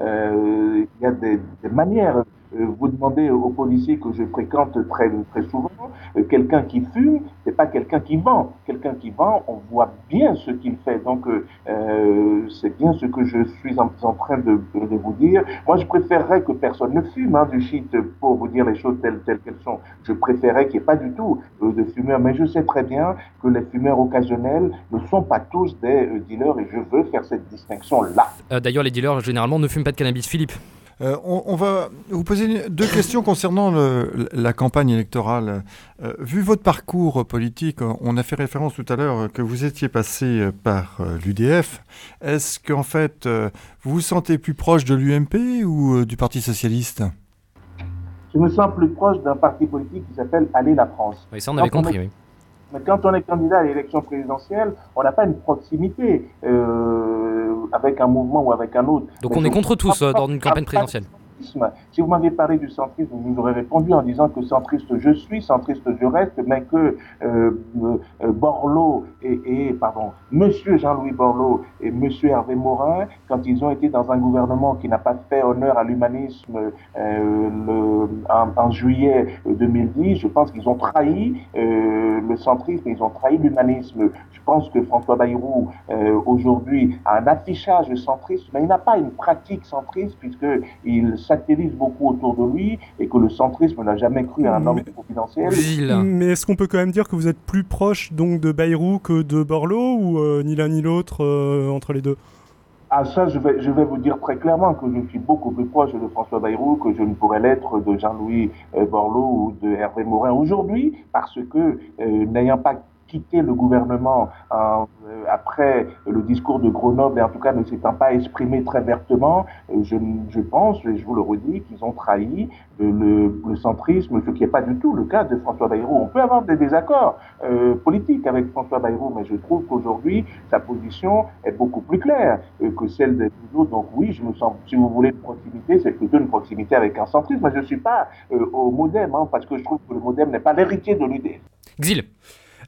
il y a des, des manières euh, vous demandez aux policiers que je fréquente très, très souvent, euh, quelqu'un qui fume, c'est pas quelqu'un qui vend. Quelqu'un qui vend, on voit bien ce qu'il fait. Donc, euh, c'est bien ce que je suis en, train de, vous dire. Moi, je préférerais que personne ne fume hein, du shit pour vous dire les choses telles, telles qu'elles sont. Je préférerais qu'il n'y ait pas du tout de fumeurs. Mais je sais très bien que les fumeurs occasionnels ne sont pas tous des dealers et je veux faire cette distinction-là. D'ailleurs, les dealers, généralement, ne fument pas de cannabis. Philippe euh, on, va vous poser deux questions concernant la campagne électorale. Euh, vu votre parcours politique, on a fait référence tout à l'heure que vous étiez passé par euh, l'UDF. Est-ce qu'en fait, vous vous sentez plus proche de l'UMP ou du Parti socialiste? Je me sens plus proche d'un parti politique qui s'appelle Aller la France. Oui, ça on avait compris, oui. Mais quand on est candidat à l'élection présidentielle, on n'a pas une proximité euh, avec un mouvement ou avec un autre. Donc on est contre tous euh, dans une campagne présidentielle. Si vous m'aviez parlé du centrisme, vous aurez répondu en disant que centriste je suis, centriste je reste, mais que euh, euh, Borloo et, et, pardon, Monsieur Jean-Louis Borloo et Monsieur Hervé Morin, quand ils ont été dans un gouvernement qui n'a pas fait honneur à l'humanisme euh, en, en, juillet 2010, je pense qu'ils ont trahi euh, le centrisme, ils ont trahi l'humanisme. Je pense que François Bayrou aujourd'hui a un affichage centriste, mais il n'a pas une pratique centriste puisqu'il satellise beaucoup autour de lui et que le centrisme n'a jamais cru à un homme confidentiel. Mais est-ce qu'on peut quand même dire que vous êtes plus proche donc de Bayrou que de Borloo ou euh, ni l'un ni l'autre euh, entre les deux? Ah ça, je vais, je vais vous dire très clairement que je suis beaucoup plus proche de François Bayrou que je ne pourrais l'être de Jean-Louis euh, Borloo ou de Hervé Morin aujourd'hui, parce que n'ayant pas quitté le gouvernement euh, après le discours de Grenoble, et en tout cas ne s'étant pas exprimé très vertement, euh, je, pense, et je vous le redis, qu'ils ont trahi le, centrisme, ce qui n'est pas du tout le cas de François Bayrou. On peut avoir des désaccords euh, politiques avec François Bayrou, mais je trouve qu'aujourd'hui, sa position est beaucoup plus claire que celle des autres. Donc oui, je me sens, si vous voulez, une proximité, c'est plutôt une proximité avec un centrisme. Mais je ne suis pas au modem, hein, parce que je trouve que le modem n'est pas l'héritier de l'UDF. Xil.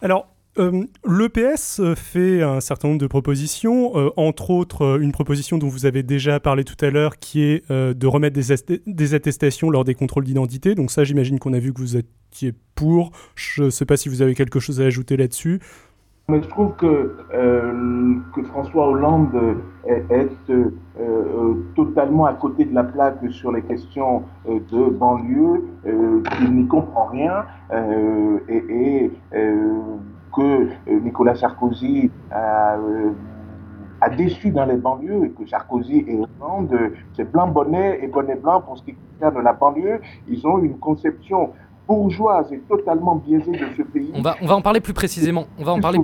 Alors, euh, L'EPS fait un certain nombre de propositions, euh, entre autres euh, une proposition dont vous avez déjà parlé tout à l'heure, qui est de remettre des, attestations lors des contrôles d'identité. Donc ça, j'imagine qu'on a vu que vous étiez pour. Je ne sais pas si vous avez quelque chose à ajouter là-dessus. Mais je trouve que, que François Hollande est, totalement à côté de la plaque sur les questions de banlieue, qu'il n'y comprend rien et, que euh, Nicolas Sarkozy euh, a, déçu dans les banlieues et que Sarkozy et Hollande, c'est blanc bonnet et bonnet blanc pour ce qui concerne la banlieue, ils ont une conception bourgeoise et totalement biaisée de ce pays. On va, on va en parler plus précisément. On va en parler.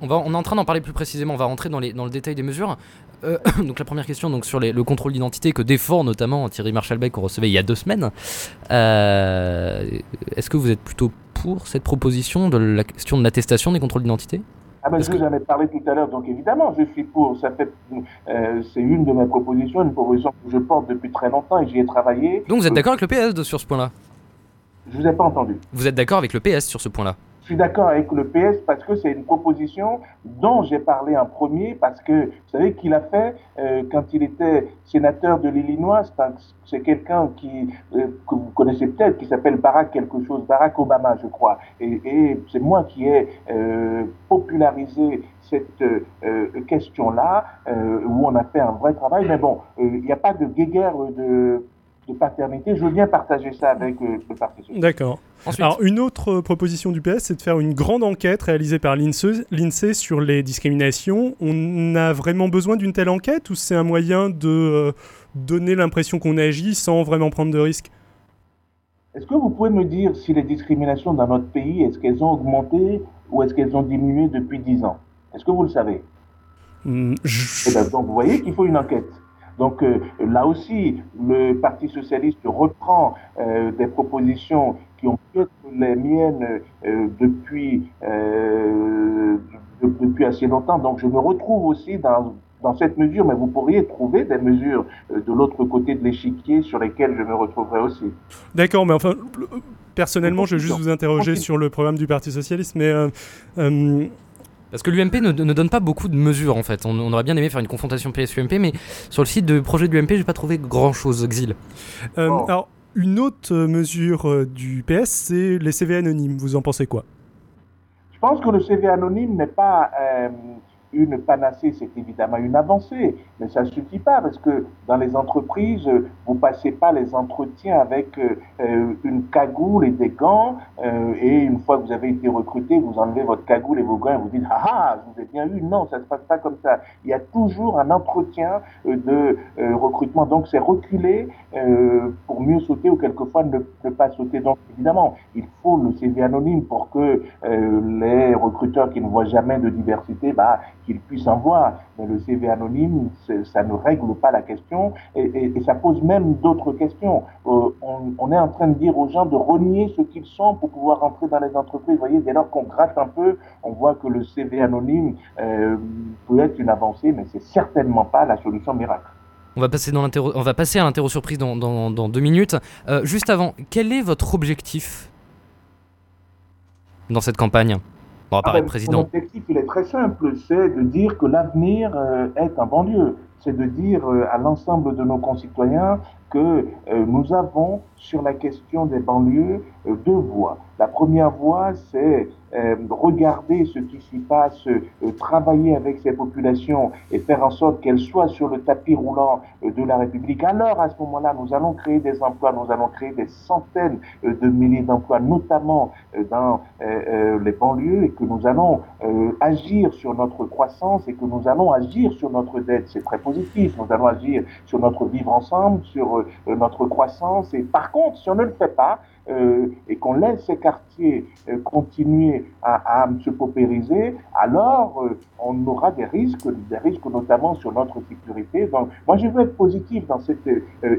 On, va, on est en train d'en parler plus précisément, on va rentrer dans, les, dans le détail des mesures. Euh, donc la première question donc, sur le contrôle d'identité que défend notamment Thierry Marchalbeck qu'on recevait il y a deux semaines. Est-ce que vous êtes plutôt pour cette proposition de la question de l'attestation des contrôles d'identité? Ah ben, je vous en ai parlé tout à l'heure, donc évidemment, je suis pour. Ça fait, euh, c'est une de mes propositions, une proposition que je porte depuis très longtemps et j'y ai travaillé. Donc vous êtes d'accord avec le PS sur ce point-là? Je vous ai pas entendu. Vous êtes d'accord avec le PS sur ce point-là? Je suis d'accord avec le PS parce que c'est une proposition dont j'ai parlé en premier parce que vous savez qu'il a fait euh, quand il était sénateur de l'Illinois, c'est quelqu'un qui euh, que vous connaissez peut-être qui s'appelle Barack quelque chose, Barack Obama je crois, et, et c'est moi qui ai euh, popularisé cette question-là où on a fait un vrai travail. Mais bon, il n'y a pas de guéguerre de de paternité. Je veux bien partager ça avec euh, le Parti socialiste. D'accord. Alors, une autre proposition du PS, c'est de faire une grande enquête réalisée par l'INSEE sur les discriminations. On a vraiment besoin d'une telle enquête ou c'est un moyen de euh, donner l'impression qu'on agit sans vraiment prendre de risques? Est-ce que vous pouvez me dire si les discriminations dans notre pays, est-ce qu'elles ont augmenté ou est-ce qu'elles ont diminué depuis 10 ans? Est-ce que vous le savez? Hmm, eh ben, Donc, vous voyez qu'il faut une enquête. Donc euh, là aussi, le Parti socialiste reprend euh, des propositions qui ont pu être les miennes euh, depuis, depuis assez longtemps. Donc je me retrouve aussi dans, dans cette mesure, mais vous pourriez trouver des mesures de l'autre côté de l'échiquier sur lesquelles je me retrouverai aussi. D'accord, mais enfin, personnellement, je vais juste vous interroger sur le programme du Parti socialiste, mais parce que l'UMP ne, donne pas beaucoup de mesures en fait. On, aurait bien aimé faire une confrontation PS-UMP, mais sur le site de projet de l'UMP, j'ai pas trouvé grand chose, Xil. Euh, alors, une autre mesure euh, du PS, c'est les CV anonymes. Vous en pensez quoi? Je pense que le CV anonyme n'est pas euh, une panacée, c'est évidemment une avancée, mais ça ne suffit pas parce que dans les entreprises, vous passez pas les entretiens avec euh, une cagoule et des gants euh, et une fois que vous avez été recruté, vous enlevez votre cagoule et vos gants et vous dites ah ah, je vous ai bien eu. Non, ça se passe pas comme ça. Il y a toujours un entretien euh, de euh, recrutement, donc c'est reculer euh, pour mieux sauter ou quelquefois ne, ne, pas sauter. Donc évidemment, il faut le CV anonyme pour que les recruteurs qui ne voient jamais de diversité, bah, qu'ils puissent en voir. Mais le CV anonyme, ça ne règle pas la question et, ça pose même d'autres questions. Euh, on, est en train de dire aux gens de renier ce qu'ils sont pour pouvoir rentrer dans les entreprises. Vous voyez, dès lors qu'on gratte un peu, on voit que le CV anonyme euh, peut être une avancée, mais c'est certainement pas la solution miracle. On va passer, à l'interro surprise dans, deux minutes. Euh, juste avant, quel est votre objectif dans cette campagne? Ah ben, président. L'objectif, il est très simple, c'est de dire que l'avenir euh, est en banlieue. C'est de dire euh, à l'ensemble de nos concitoyens que euh, nous avons sur la question des banlieues deux voies. La première voie, c'est euh, regarder ce qui s'y passe, euh, travailler avec ces populations et faire en sorte qu'elles soient sur le tapis roulant euh, de la République. Alors, à ce moment-là, nous allons créer des emplois, nous allons créer des centaines euh, de milliers d'emplois, notamment dans les banlieues, et que nous allons agir sur notre croissance et que nous allons agir sur notre dette. C'est très positif. Nous allons agir sur notre vivre ensemble, sur notre croissance. Et par contre, si on ne le fait pas, et qu'on laisse ces quartiers euh, continuer à, à, se paupériser, alors euh, on aura des risques, des risques notamment sur notre sécurité. Donc, moi, je veux être positif dans cette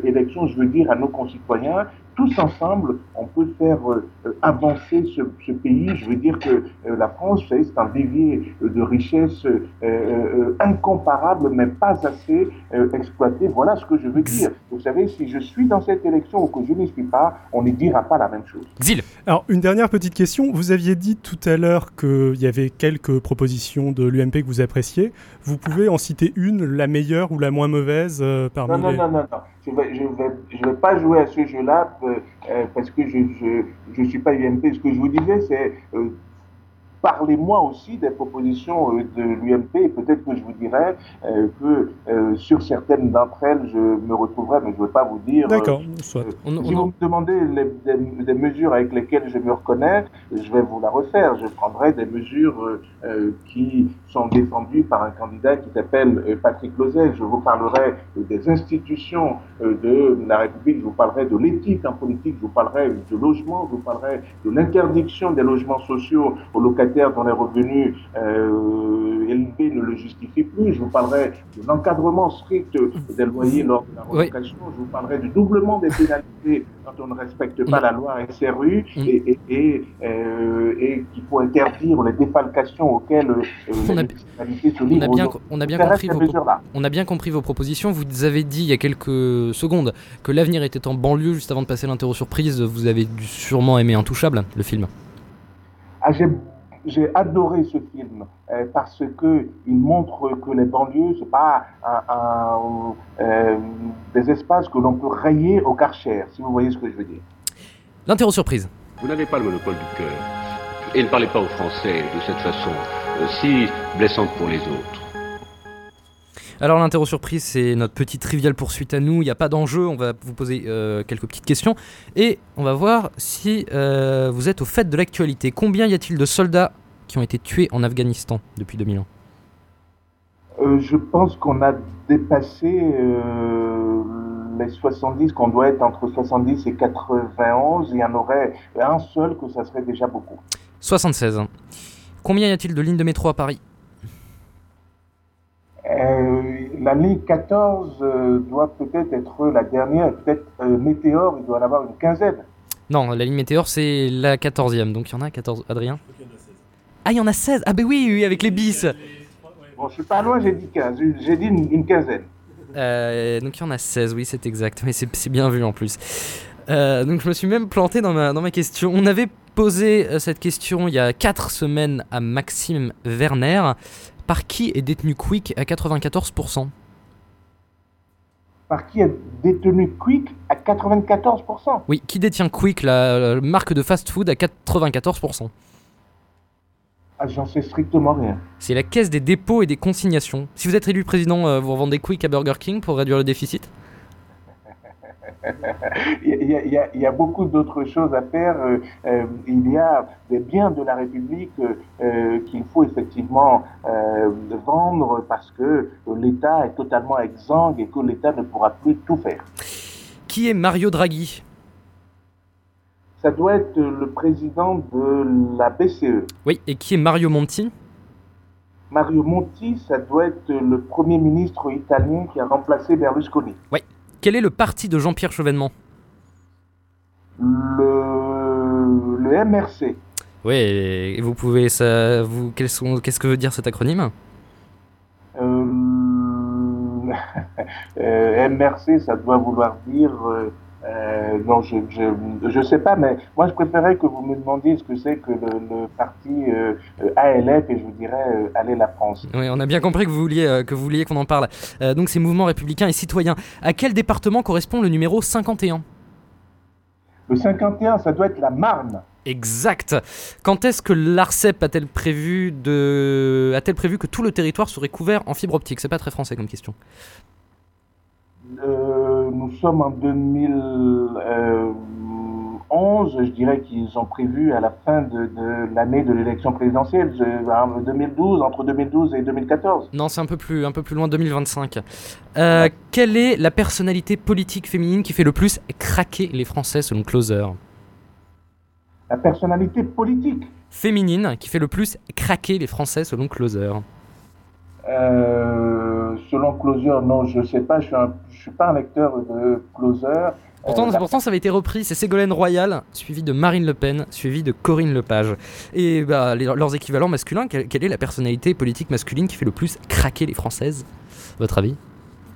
élection. Je veux dire à nos concitoyens, tous ensemble, on peut faire euh, avancer ce, ce, pays. Je veux dire que euh, la France, c'est un vivier de richesses euh, incomparable, mais pas assez exploité. Voilà ce que je veux dire. Vous savez, si je suis dans cette élection ou que je n'y suis pas, on ne dira pas la même chose. Zil. Alors, une dernière petite question. Vous aviez dit tout à l'heure qu'il y avait quelques propositions de l'UMP que vous appréciez. Vous pouvez en citer une, la meilleure ou la moins mauvaise parmi non, non, les... Non, non, non, je je vais, pas jouer à ce jeu-là euh, parce que je je suis pas UMP. Ce que je vous disais, c'est euh, parlez-moi aussi des propositions euh, de l'UMP et peut-être que je vous dirai euh, que euh, sur certaines d'entre elles, je me retrouverai, mais je ne veux pas vous dire. D'accord, soit. On, si on... vous me demandez les, des, des, mesures avec lesquelles je me reconnais, je vais vous la refaire. Je prendrai des mesures qui sont défendues par un candidat qui s'appelle Patrick Lozet. Je vous parlerai des institutions de la République, je vous parlerai de l'éthique en politique, je vous parlerai du logement, je vous parlerai de l'interdiction des logements sociaux aux locataires dont les revenus euh, élevés ne le justifient plus. Je vous parlerai de l'encadrement strict des loyers lors de la relocation. Oui. Je vous parlerai du doublement des pénalités quand on ne respecte pas la loi SRU et, et, et, euh, et qu'il faut interdire les défalcations auxquelles euh, on, a, se on, a bien, on, a bien compris vos, on a bien compris vos propositions. Vous avez dit il y a quelques secondes que l'avenir était en banlieue. Juste avant de passer l'interro surprise, vous avez sûrement aimé Intouchable, le film. Ah, j'ai j'ai adoré ce film euh, parce que il montre que les banlieues c'est pas un, un, euh, des espaces que l'on peut rayer au karcher, si vous voyez ce que je veux dire. L'interro surprise. Vous n'avez pas le monopole du cœur et ne parlez pas aux Français de cette façon euh, si blessante pour les autres. Alors l'interro surprise, c'est notre petite triviale poursuite à nous. Il n'y a pas d'enjeu. On va vous poser euh, quelques petites questions et on va voir si euh, vous êtes au fait de l'actualité. Combien y a-t-il de soldats qui ont été tués en Afghanistan depuis 2000 ans? Euh, Je pense qu'on a dépassé les 70, qu'on doit être entre 70 et 91. Il y en aurait un seul que ça serait déjà beaucoup. 76. Combien y a-t-il de lignes de métro à Paris? La ligne 14 euh, doit peut-être être la dernière, peut-être euh, Météor, il doit en avoir une quinzaine. Non, la ligne Météor, c'est la 14e, donc il y en a 14. Adrien? Ah, il y en a 16 Ah, ben oui, oui, avec les bis Bon, je suis pas loin, j'ai dit 15, j'ai dit une, une quinzaine. Euh, donc il y en a 16, oui, c'est exact, mais c'est bien vu en plus. Euh, donc je me suis même planté dans ma, dans ma question. On avait posé euh, cette question il y a 4 semaines à Maxime Werner. Par qui est détenu Quick à 94% Par qui est détenu Quick à 94% Oui, qui détient Quick, la, la marque de fast-food, à 94% Ah, J'en sais strictement rien. C'est la caisse des dépôts et des consignations. Si vous êtes élu président, euh, vous revendez Quick à Burger King pour réduire le déficit? Il y a, il y a- il y a beaucoup d'autres choses à faire. Euh, il y a des biens de la République euh, qu'il faut effectivement euh, vendre parce que l'État est totalement exsangue et que l'État ne pourra plus tout faire. Qui est Mario Draghi? Ça doit être le président de la BCE. Oui, et qui est Mario Monti? Mario Monti, ça doit être le premier ministre italien qui a remplacé Berlusconi. Quel est le parti de Jean-Pierre Chevènement? Le, le MRC. Oui, et vous pouvez ça, vous, quels sont- qu'est-ce que veut dire cet acronyme? Euh, euh, MRC, ça doit vouloir dire. Euh, non, je, je, je sais pas, mais moi je préférais que vous me demandiez ce que c'est que le, le parti euh, euh, ALF et je vous dirais euh, Allez la France. Oui, on a bien compris que vous vouliez que vous vouliez qu'on en parle. Donc c'est mouvement républicain et citoyen. À quel département correspond le numéro 51 Le 51, ça doit être la Marne. Exact. Quand est-ce que l'Arcep a-t-elle prévu de a-t-elle prévu que tout le territoire serait couvert en fibre optique? C'est pas très français comme question. Euh, nous sommes en 2011, je dirais qu'ils ont prévu à la fin de, l'année de l'élection présidentielle, je- en 2012, entre 2012 et 2014. Non, c'est un peu plus un peu plus loin 2025. Euh, quelle est la personnalité politique féminine qui fait le plus craquer les Français selon Closer? La personnalité politique? Féminine qui fait le plus craquer les Français selon Closer? Euh, selon Closer, non, je sais pas, je suis, un- je suis pas un lecteur de Closer. Pourtant, Euh, pourtant, ça avait été repris. C'est Ségolène Royal, suivi de Marine Le Pen, suivi de Corinne Lepage. Et bah, les- leurs équivalents masculins, quelle, quelle est la personnalité politique masculine qui fait le plus craquer les Françaises? Votre avis?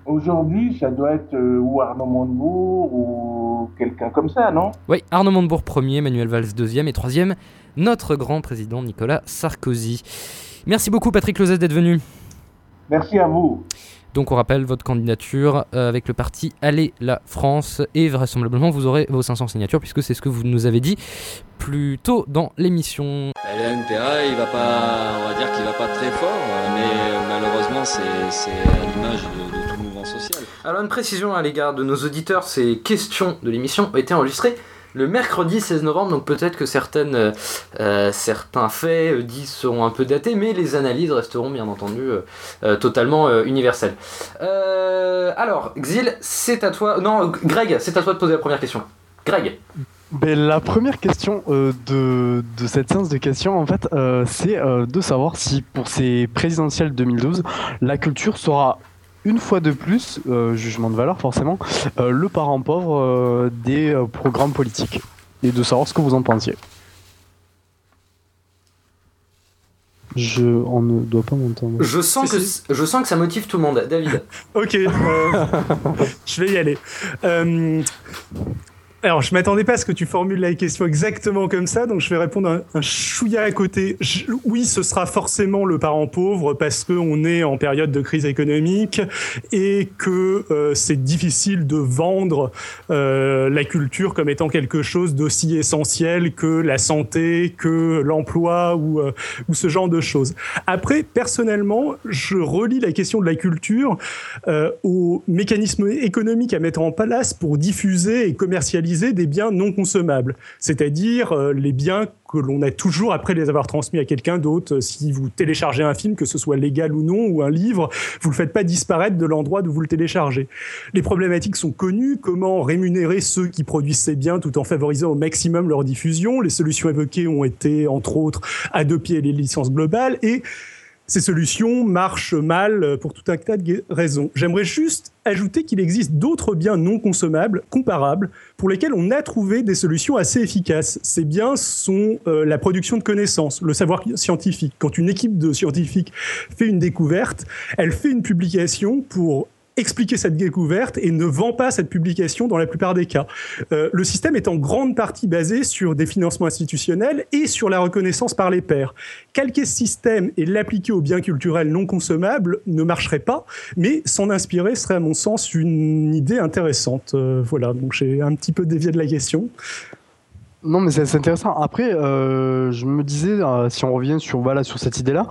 Aujourd'hui, ça doit être euh, ou Arnaud Montebourg ou quelqu'un comme ça, non? Oui, Arnaud Montebourg premier, Manuel Valls deuxième et troisième, notre grand président Nicolas Sarkozy. Merci beaucoup Patrick Lozès d'être venu. Merci à vous. Donc on rappelle votre candidature euh, avec le parti Allez la France et vraisemblablement vous aurez vos 500 signatures puisque c'est ce que vous nous avez dit plus tôt dans l'émission. Le NPA, il va pas, on va dire qu'il va pas très fort, mais euh, malheureusement, c'est c'est à l'image de, de tout mouvement social. Alors une précision à l'égard de nos auditeurs, ces questions de l'émission ont été enregistrées le mercredi 16 novembre, donc peut-être que certaines, euh, euh, certains faits euh, dits seront un peu datés, mais les analyses resteront bien entendu totalement universelles. Alors, Xil, c'est à toi. Non, Greg, c'est à toi de poser la première question. Greg. Ben, la première question de, de cette séance de questions, en fait, c'est de savoir si pour ces présidentielles 2012, la culture sera une fois de plus, euh, jugement de valeur forcément, euh, le parent pauvre euh, des euh, programmes politiques. Et de savoir ce que vous en pensiez. Je, on ne doit pas m'entendre. Je sens, que, je sens que ça motive tout le monde. David. Ok, euh, je vais y aller. Alors, je m'attendais pas à ce que tu formules la question exactement comme ça, donc je vais répondre un, un chouïa à côté. Oui, ce sera forcément le parent pauvre parce qu'on est en période de crise économique et que euh, c'est difficile de vendre euh, la culture comme étant quelque chose d'aussi essentiel que la santé, que l'emploi ou, euh, ou ce genre de choses. Après, personnellement, je relie la question de la culture aux mécanismes économiques à mettre en place pour diffuser et commercialiser des biens non consommables, c'est-à-dire euh, les biens que l'on a toujours après les avoir transmis à quelqu'un d'autre. Si vous téléchargez un film, que ce soit légal ou non, ou un livre, vous le faites pas disparaître de l'endroit d'où vous le téléchargez. Les problématiques sont connues. Comment rémunérer ceux qui produisent ces biens tout en favorisant au maximum leur diffusion? Les solutions évoquées ont été, entre autres, Adopi et les licences globales. Et ces solutions marchent mal pour tout un tas de raisons. J'aimerais juste ajouter qu'il existe d'autres biens non consommables, comparables, pour lesquels on a trouvé des solutions assez efficaces. Ces biens sont euh, la production de connaissances, le savoir scientifique. Quand une équipe de scientifiques fait une découverte, elle fait une publication pour expliquer cette découverte et ne vend pas cette publication dans la plupart des cas. Euh, le système est en grande partie basé sur des financements institutionnels et sur la reconnaissance par les pairs. Calquer ce système et l'appliquer aux biens culturels non consommables ne marcherait pas, mais s'en inspirer serait à mon sens une idée intéressante. Euh, voilà, donc j'ai un petit peu dévié de la question. Non, mais c'est intéressant. Après, je me disais, si on revient sur, voilà, sur cette idée-là,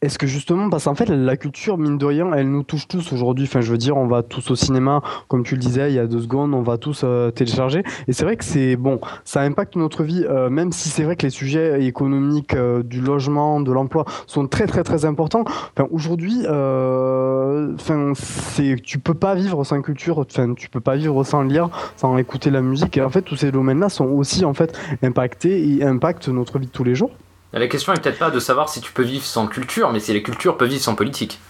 est-ce que justement, parce qu'en fait, la culture, mine de rien, elle nous touche tous aujourd'hui. Enfin, je veux dire, on va tous au cinéma, comme tu le disais il y a deux secondes, on va tous euh, télécharger. Et c'est vrai que c'est bon, ça impacte notre vie, euh, même si c'est vrai que les sujets économiques, euh, du logement, de l'emploi sont très très très importants. Enfin, aujourd'hui, enfin, c'est, tu peux pas vivre sans culture. Enfin, tu peux pas vivre sans lire, sans écouter la musique. Et en fait, tous ces domaines-là sont aussi en fait impactés et impactent notre vie de tous les jours. La question est peut-être pas de savoir si tu peux vivre sans culture, mais si les cultures peuvent vivre sans politique.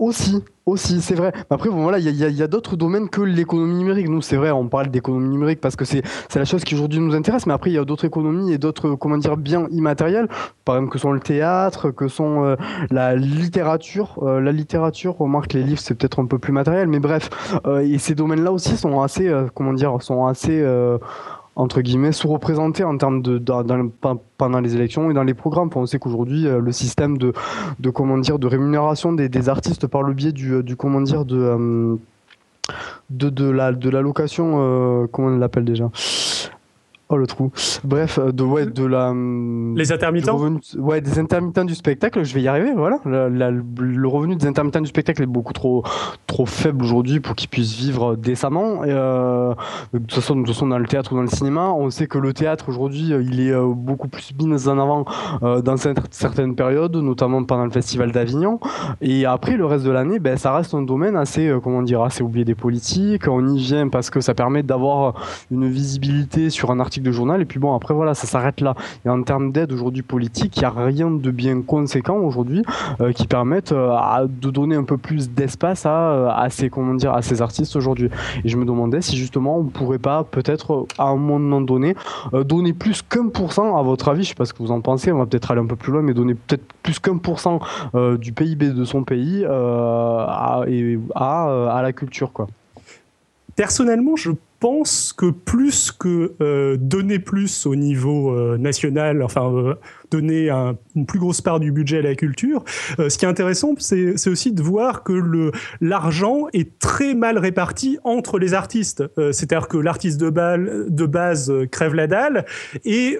Aussi, aussi, c'est vrai. Après, voilà, il y a, d'autres domaines que l'économie numérique. Nous, c'est vrai, on parle d'économie numérique parce que c'est la chose qui aujourd'hui nous intéresse, mais après, il y a d'autres économies et d'autres, comment dire, biens immatériels, par exemple, que sont le théâtre, que sont euh, la littérature. Euh, la littérature, remarque, les livres, c'est peut-être un peu plus matériel, mais bref. Euh, et ces domaines-là aussi sont assez, comment dire, sont assez entre guillemets, sous-représentés en termes de, pendant les élections et dans les programmes. On sait qu'aujourd'hui, euh, le système de, de, comment dire, de rémunération des, artistes par le biais du, du comment dire, de, euh, de, de, la, de l'allocation, euh, comment on l'appelle déjà? Oh le trou. Bref, euh, de ouais, de la. Les intermittents. ouais, des intermittents du spectacle. Je vais y arriver. Voilà. le revenu des intermittents du spectacle est beaucoup trop trop faible aujourd'hui pour qu'ils puissent vivre décemment. Et, euh, de toute façon, de toute façon, dans le théâtre ou dans le cinéma, on sait que le théâtre aujourd'hui, euh, il est beaucoup plus mis en avant dans certaines périodes, notamment pendant le festival d'Avignon. Et après, le reste de l'année, ben, ça reste un domaine assez, comment dire, assez oublié des politiques. On y vient parce que ça permet d'avoir une visibilité sur un article de journal. Et puis bon, après voilà, ça s'arrête là. Et en termes d'aide aujourd'hui politique, il n'y a rien de bien conséquent aujourd'hui euh, qui permette euh, de donner un peu plus d'espace à, euh, à, ces, comment dire, à ces artistes aujourd'hui. Et je me demandais si justement on pourrait pas peut-être à un moment donné donner plus qu'un pour cent à votre avis, je sais pas ce que vous en pensez, on va peut-être aller un peu plus loin, mais donner peut-être plus qu'un pour cent du PIB de son pays à, et, à la culture quoi. Personnellement, je pense que plus que euh, donner plus au niveau euh, national, enfin donner une plus grosse part du budget à la culture. Euh, ce qui est intéressant, c'est aussi de voir que l'argent est très mal réparti entre les artistes. Euh, c'est-à-dire que l'artiste de, base euh, crève la dalle et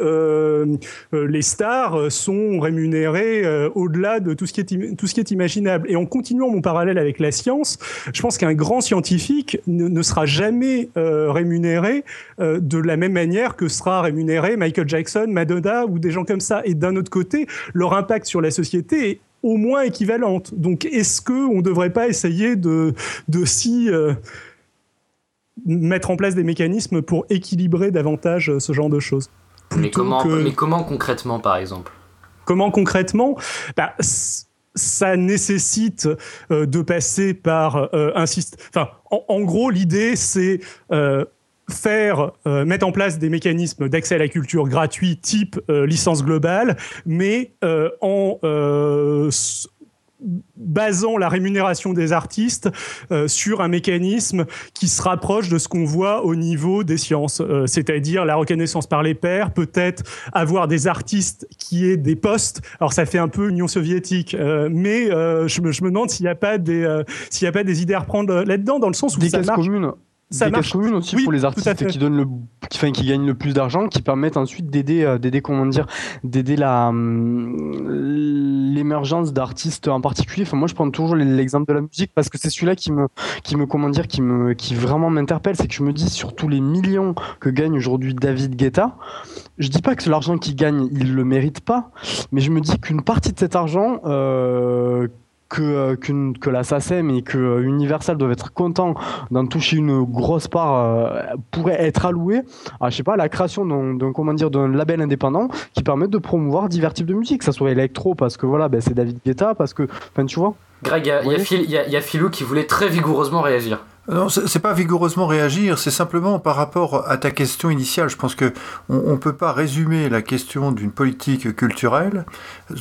les stars sont rémunérées au-delà de tout ce, qui est, tout ce qui est imaginable. Et en continuant mon parallèle avec la science, je pense qu'un grand scientifique ne, sera jamais rémunéré de la même manière que sera rémunéré Michael Jackson, Madonna ou des gens comme ça. D'un autre côté, leur impact sur la société est au moins équivalente. Donc, est-ce qu'on ne devrait pas essayer de, de s'y euh, mettre en place des mécanismes pour équilibrer davantage ce genre de choses? Mais comment, mais comment concrètement, par exemple? Comment concrètement? Bah, ça nécessite euh, de passer par euh, un système. Enfin, en, gros, l'idée, c'est faire euh, mettre en place des mécanismes d'accès à la culture gratuit type euh, licence globale, mais euh, en basant la rémunération des artistes sur un mécanisme qui se rapproche de ce qu'on voit au niveau des sciences, c'est-à-dire la reconnaissance par les pairs, peut-être avoir des artistes qui aient des postes. Alors ça fait un peu Union soviétique, mais je me, je, me, demande s'il n'y a pas des s'il y a pas des idées à reprendre là-dedans, dans le sens où des ça marche ça des marche. communes aussi pour les artistes qui donnent le qui, enfin, qui gagnent le plus d'argent qui permettent ensuite d'aider euh, d'aider comment dire d'aider la hum, l'émergence d'artistes en particulier. Enfin moi je prends toujours l'exemple de la musique parce que c'est celui-là qui me qui me comment dire qui me qui vraiment m'interpelle. C'est que je me dis sur tous les millions que gagne aujourd'hui David Guetta je dis pas que l'argent qu'il gagne il le mérite pas mais je me dis qu'une partie de cet argent euh, que, euh, que la SACEM et que euh, Universal doivent être contents d'en toucher une grosse part euh, pourrait être alloué à je sais pas la création d'un comment dire d'un label indépendant qui permette de promouvoir divers types de musique, que ça soit électro parce que voilà ben, c'est David Guetta parce que enfin tu vois. Greg, il y, y, a Philou qui voulait très vigoureusement réagir. Non, c'est pas vigoureusement réagir, c'est simplement par rapport à ta question initiale. Je pense que on, peut pas résumer la question d'une politique culturelle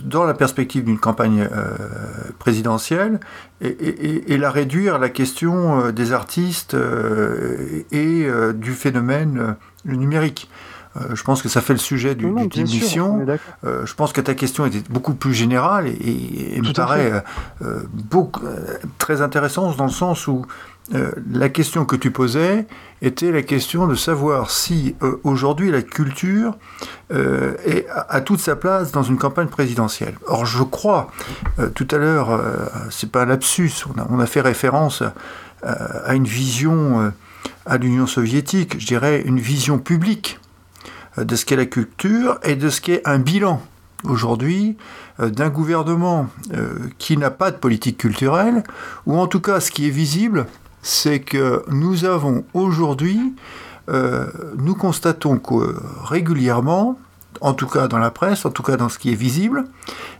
dans la perspective d'une campagne euh, présidentielle et, la réduire à la question euh, des artistes euh, et du phénomène numérique. Euh, je pense que ça fait le sujet du, Non, du sûr, émission. Euh, je pense que ta question était beaucoup plus générale et, et- et me paraît euh, beaucoup, très intéressante dans le sens où la question que tu posais était la question de savoir si aujourd'hui la culture est- a, a toute sa place dans une campagne présidentielle. Or, je crois, tout à l'heure, c'est pas un lapsus, on a, on a fait référence à, une vision à l'Union soviétique, je dirais une vision publique de ce qu'est la culture et de ce qu'est un bilan aujourd'hui euh, d'un gouvernement euh, qui n'a pas de politique culturelle, ou en tout cas ce qui est visible, c'est que nous avons aujourd'hui, euh, nous constatons que euh, régulièrement, en tout cas dans la presse, en tout cas dans ce qui est visible,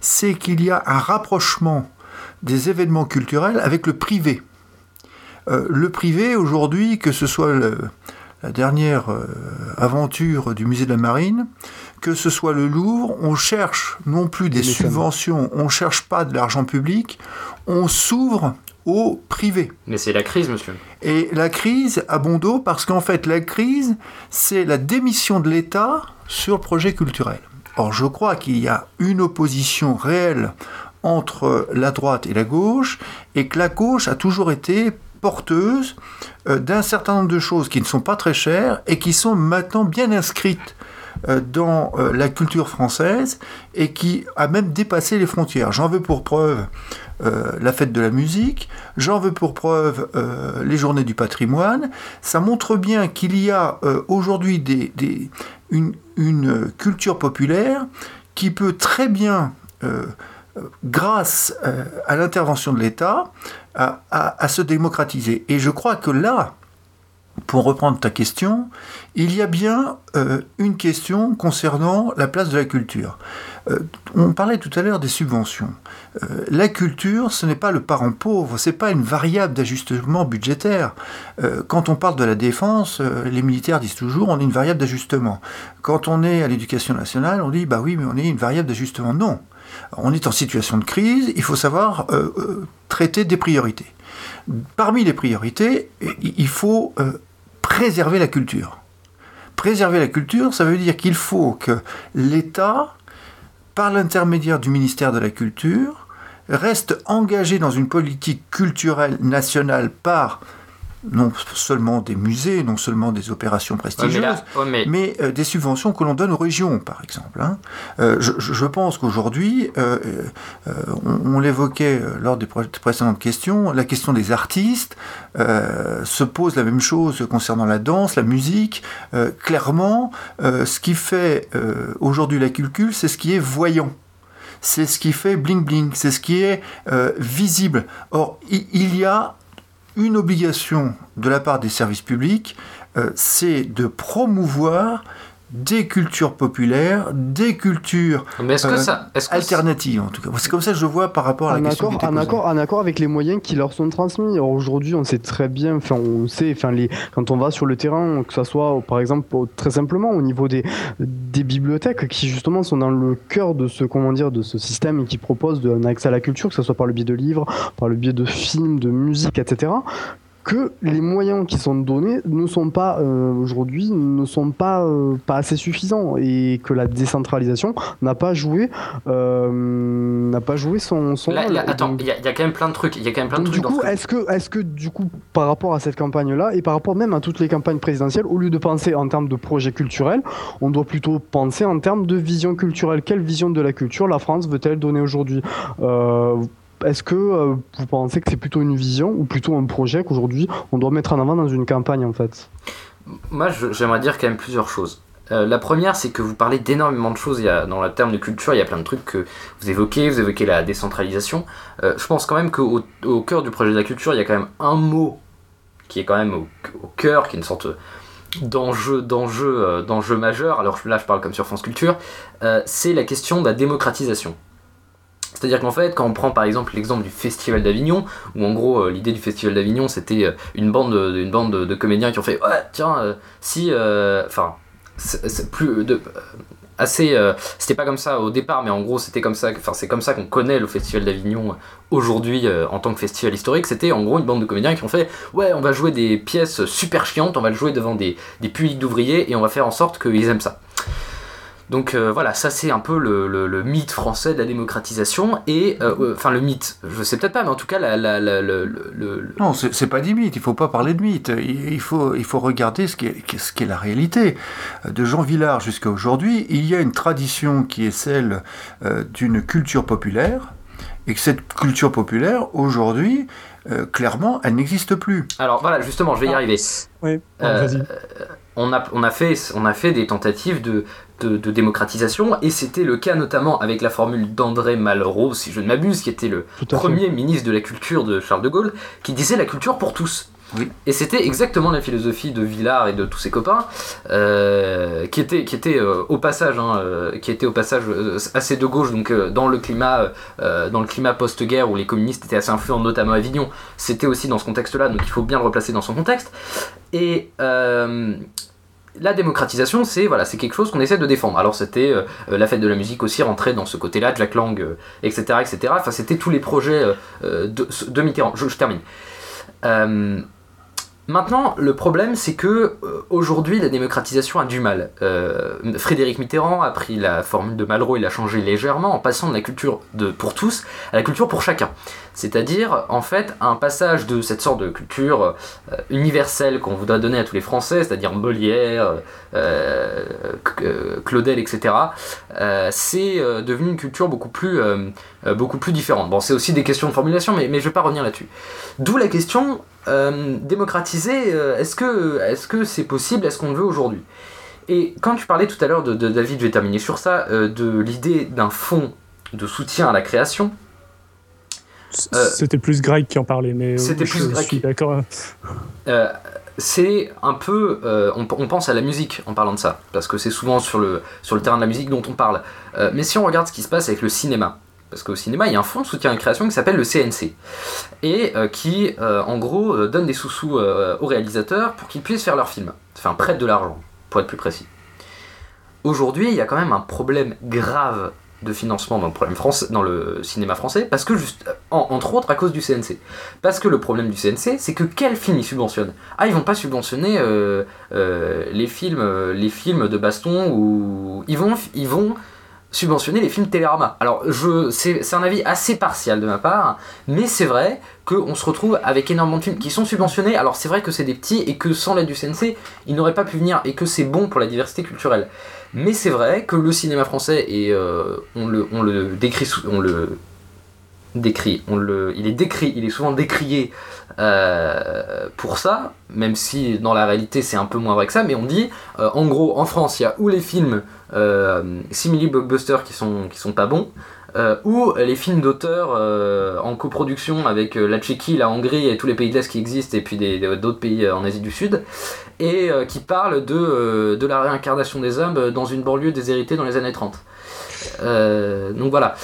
c'est qu'il y a un rapprochement des événements culturels avec le privé. Euh, le privé aujourd'hui, que ce soit le- la dernière euh, aventure du musée de la Marine, que ce soit le Louvre, on cherche non plus des subventions, on cherche pas de l'argent public, on s'ouvre au privé. Mais c'est la crise, monsieur. Et la crise a bon dos parce qu'en fait, la crise, c'est la démission de l'État sur le projet culturel. Or, je crois qu'il y a une opposition réelle entre la droite et la gauche, et que la gauche a toujours été porteuse euh, d'un certain nombre de choses qui ne sont pas très chères et qui sont maintenant bien inscrites euh, dans euh, la culture française et qui a même dépassé les frontières. J'en veux pour preuve la fête de la musique, j'en veux pour preuve les journées du patrimoine. Ça montre bien qu'il y a aujourd'hui une, culture populaire qui peut très bien, grâce euh, à l'intervention de l'État, à, se démocratiser. Et je crois que là, pour reprendre ta question, il y a bien euh, une question concernant la place de la culture. Euh, on parlait tout à l'heure des subventions. La culture, ce n'est pas le parent pauvre, c'est pas une variable d'ajustement budgétaire. Quand on parle de la défense, les militaires disent toujours on est une variable d'ajustement. Quand on est à l'éducation nationale, on dit bah oui, mais on est une variable d'ajustement. Non. On est en situation de crise, il faut savoir euh, euh, traiter des priorités. Parmi les priorités, il faut euh, préserver la culture. Préserver la culture, ça veut dire qu'il faut que l'État, par l'intermédiaire du ministère de la Culture, reste engagé dans une politique culturelle nationale par non seulement des musées, non seulement des opérations mais prestigieuses, là, mais mais euh, des subventions que l'on donne aux régions, par exemple. hein. Euh, je, pense qu'aujourd'hui, euh, on, on l'évoquait lors des pré- précédentes questions, la question des artistes se pose la même chose concernant la danse, la musique. Clairement, ce qui fait aujourd'hui la culture, c'est ce qui est voyant. C'est ce qui fait bling bling, c'est ce qui est euh, visible. Or, il y a une obligation de la part des services publics, euh, c'est de promouvoir des cultures populaires, des cultures mais est-ce que euh, ça. Est-ce que alternatives en tout cas. C'est comme ça que je le vois par rapport à la en question accord, posée. accord, en accord avec les moyens qui leur sont transmis. Alors aujourd'hui, on sait très bien, enfin, on sait, enfin, les, quand on va sur le terrain, que ce soit par exemple très simplement au niveau des, des bibliothèques qui justement sont dans le cœur de ce, comment dire, de ce système et qui proposent un accès à la culture, que ce soit par le biais de livres, par le biais de films, de musique, etc. que les moyens qui sont donnés ne sont pas euh, aujourd'hui ne sont pas euh, pas assez suffisants et que la décentralisation n'a pas joué euh, n'a pas joué son, son Là, rôle. là, attends, il y, a- il y a quand même plein de trucs. Il y a quand même plein de trucs du coup, est-ce que, est-ce que du coup, par rapport à cette campagne-là et par rapport même à toutes les campagnes présidentielles, au lieu de penser en termes de projet culturel, on doit plutôt penser en termes de vision culturelle. Quelle vision de la culture la France veut-elle donner aujourd'hui? Est-ce que euh, vous pensez que c'est plutôt une vision ou plutôt un projet qu'aujourd'hui on doit mettre en avant dans une campagne en fait? Moi, j'aimerais dire quand même plusieurs choses. Euh, la première, c'est que vous parlez d'énormément de choses. Dans le terme de culture, il y a plein de trucs que vous évoquez. Vous évoquez la décentralisation. Euh, je pense quand même qu'au au cœur du projet de la culture, il y a quand même un mot qui est quand même au, cœur, qui est une sorte d'enjeu, d'enjeu, d'enjeu majeur. Alors là, je parle comme sur France Culture. C'est la question de la démocratisation. C'est-à-dire qu'en fait, quand on prend par exemple l'exemple du Festival d'Avignon, où en gros euh, l'idée du Festival d'Avignon c'était euh, une bande, de, comédiens qui ont fait ouais tiens euh, si euh, enfin c'est plus de euh, assez euh, c'était pas comme ça au départ mais en gros c'était comme ça enfin c'est comme ça qu'on connaît le Festival d'Avignon aujourd'hui euh, en tant que festival historique. C'était en gros une bande de comédiens qui ont fait ouais on va jouer des pièces super chiantes on va le jouer devant des, des publics d'ouvriers et on va faire en sorte qu'ils aiment ça Donc euh, voilà, ça c'est un peu le, le- le mythe français de la démocratisation et euh, euh, enfin le mythe, je sais peut-être pas, mais en tout cas la, la- la- le- le- le- Non, c'est pas des mythes, il faut pas parler de mythes. Il il faut, il faut regarder ce qui est, ce qui est la réalité. De Jean Villard jusqu'à aujourd'hui, il y a une tradition qui est celle euh, d'une culture populaire, et que cette culture populaire, aujourd'hui, euh, clairement, elle n'existe plus. Alors voilà, justement, je vais y arriver. Ouais, Euh, vas-y. on a, on, a fait, on a fait des tentatives de, de, de démocratisation et c'était le cas notamment avec la formule d'André Malraux, si je ne m'abuse, qui était le fait. premier ministre de la culture de Charles de Gaulle, qui disait la culture pour tous. Oui. Et c'était exactement la philosophie de Villard et de tous ses copains, euh, qui était, qui était euh, au passage, hein, euh, qui était au passage euh, assez de gauche, donc euh, dans le climat, euh, dans le climat post-guerre où les communistes étaient assez influents, notamment à Avignon. C'était aussi dans ce contexte-là, donc il faut bien le replacer dans son contexte. Et euh, la démocratisation, c'est voilà, c'est quelque chose qu'on essaie de défendre. Alors c'était euh, la fête de la musique aussi rentrait dans ce côté-là, Jack Lang, euh, etc., etc. Enfin, c'était tous les projets euh, de, Mitterrand. Je termine. Maintenant, le problème, c'est que euh, aujourd'hui, la démocratisation a du mal. Euh, Frédéric Mitterrand a pris la formule de Malraux et l'a changée légèrement en passant de la culture de pour tous à la culture pour chacun. C'est-à-dire, en fait, un passage de cette sorte de culture euh, universelle qu'on voudrait donner à tous les Français, c'est-à-dire Molière, Claudel, etc. c'est devenu une culture beaucoup plus, beaucoup plus différente. Bon, c'est aussi des questions de formulation, mais, je vais pas revenir là-dessus. D'où la question euh, démocratiser, euh, est-ce que est-ce que c'est possible, est-ce qu'on le veut aujourd'hui? Et quand tu parlais tout à l'heure de, de- David, je vais terminer sur ça, euh, de l'idée d'un fonds de soutien à la création. C'était plus Greg qui en parlait, mais C'était je plus Greg suis d'accord. C'est un peu, on, on pense à la musique en parlant de ça, parce que c'est souvent sur le, sur le terrain de la musique dont on parle. Mais si on regarde ce qui se passe avec le cinéma, parce qu'au cinéma, il y a un fonds de soutien à la création qui s'appelle le CNC, et euh, qui, euh, en gros, euh, donne des sous-sous aux réalisateurs pour qu'ils puissent faire leurs films. Enfin, prête de l'argent, pour être plus précis. Aujourd'hui, il y a quand même un problème grave de financement dans le, cinéma français, parce que entre autres à cause du CNC. Parce que le problème du CNC, c'est que quel film ils subventionnent? Ah, ils vont pas subventionner les films, les films de baston ou ils vont, ils vont subventionner les films Télérama. Alors, c'est, un avis assez partial de ma part, mais c'est vrai qu'on se retrouve avec énormément de films qui sont subventionnés. Alors, c'est vrai que c'est des petits et que sans l'aide du CNC, ils n'auraient pas pu venir et que c'est bon pour la diversité culturelle. Mais c'est vrai que le cinéma français, et euh, on, le, décrit, on le décrit, on le, il est décrit, il est souvent décrié euh, pour ça, même si dans la réalité c'est un peu moins vrai que ça, mais on dit, euh, en gros, en France, il y a ou les films euh, simili blockbusters qui sont, sont pas bons, ou les films d'auteur euh, en coproduction avec la Tchéquie, la Hongrie et tous les pays de l'Est qui existent, et puis d'autres pays en Asie du Sud, et qui parlent de, de la réincarnation des hommes dans une banlieue déshéritée dans les années 30. Euh, donc voilà.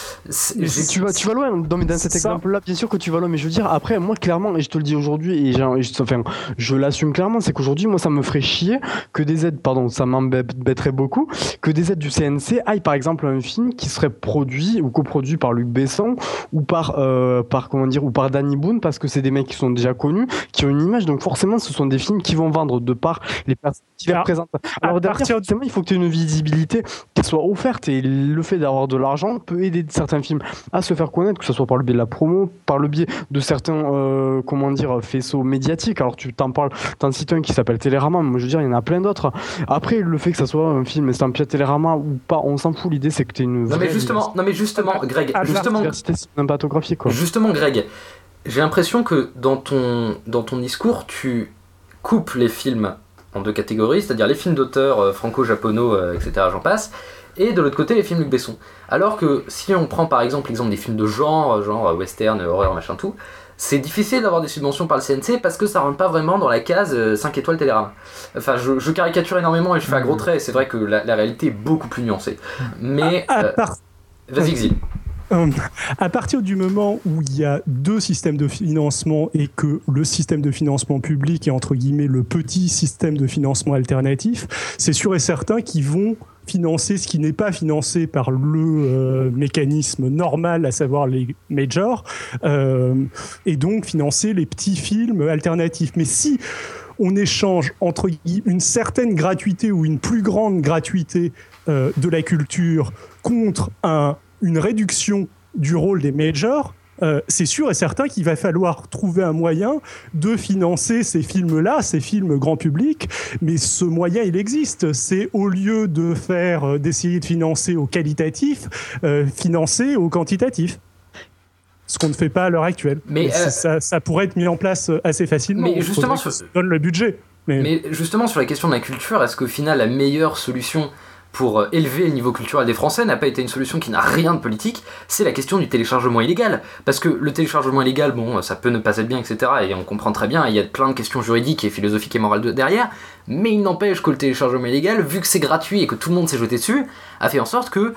Tu vas, tu vas loin dans, mais dans cet exemple-là, bien sûr que tu vas loin, mais je veux dire, après, moi, clairement, et je te le dis aujourd'hui, et, je, enfin, je l'assume clairement, c'est qu'aujourd'hui, moi, ça me ferait chier que des aides, pardon, ça m'embêterait beaucoup, que des aides du CNC aillent, par exemple, à un film qui serait produit ou coproduit par Luc Besson, ou par, euh, par, comment dire, ou par Danny Boone, parce que c'est des mecs qui sont déjà connus, qui ont une image, donc forcément, ce sont des films qui vont vendre de par les personnes qui les représentent. Alors, derrière, partir de- forcément, il faut que tu aies une visibilité qui soit offerte, et le fait d'avoir de l'argent peut aider certains films à se faire connaître, que ce soit par le biais de la promo, par le biais de certains, euh, comment dire, faisceaux médiatiques. Alors tu t'en parles, t'en cites un qui s'appelle Télérama, moi je veux dire, il y en a plein d'autres. Après, le fait que ça soit un film estampillé Télérama ou pas, on s'en fout, l'idée c'est que tu une Non mais vraie justement, non mais justement, Greg, Ah, justement, diversité cinématographique. Quoi. Justement, Greg, j'ai l'impression que dans ton, dans ton discours, tu coupes les films en deux catégories, c'est-à-dire les films d'auteur euh, franco-japonaux, euh, etc., j'en passe, et de l'autre côté les films Luc Besson. Alors que si on prend par exemple l'exemple des films de genre, genre euh, western, euh, horreur, machin tout, c'est difficile d'avoir des subventions par le CNC parce que ça rentre pas vraiment dans la case euh, 5 étoiles Télérama. Enfin, je, je caricature énormément et je fais un gros trait, c'est vrai que la, la réalité est beaucoup plus nuancée. Mais... Euh, part- Vas-y, Xil. Euh, à partir du moment où il y a deux systèmes de financement et que le système de financement public est entre guillemets le petit système de financement alternatif, c'est sûr et certain qu'ils vont financer ce qui n'est pas financé par le euh, mécanisme normal, à savoir les majors, euh, et donc financer les petits films alternatifs. Mais si on échange entre une certaine gratuité ou une plus grande gratuité de la culture contre un, une réduction du rôle des majors, euh, c'est sûr et certain qu'il va falloir trouver un moyen de financer ces films-là, ces films grand public, mais ce moyen, il existe. C'est au lieu de faire, euh, d'essayer de financer au qualitatif, financer au quantitatif ce qu'on ne fait pas à l'heure actuelle. Mais ça, ça, pourrait être mis en place assez facilement. Mais justement, sur... donne le budget. Mais... justement, sur la question de la culture, est-ce qu'au final, la meilleure solution pour euh, élever le niveau culturel des Français n'a pas été une solution qui n'a rien de politique, c'est la question du téléchargement illégal. Parce que le téléchargement illégal, bon, ça peut ne pas être bien, etc. Et on comprend très bien, il y a plein de questions juridiques et philosophiques et morales derrière, mais il n'empêche que le téléchargement illégal, vu que c'est gratuit et que tout le monde s'est jeté dessus, a fait en sorte que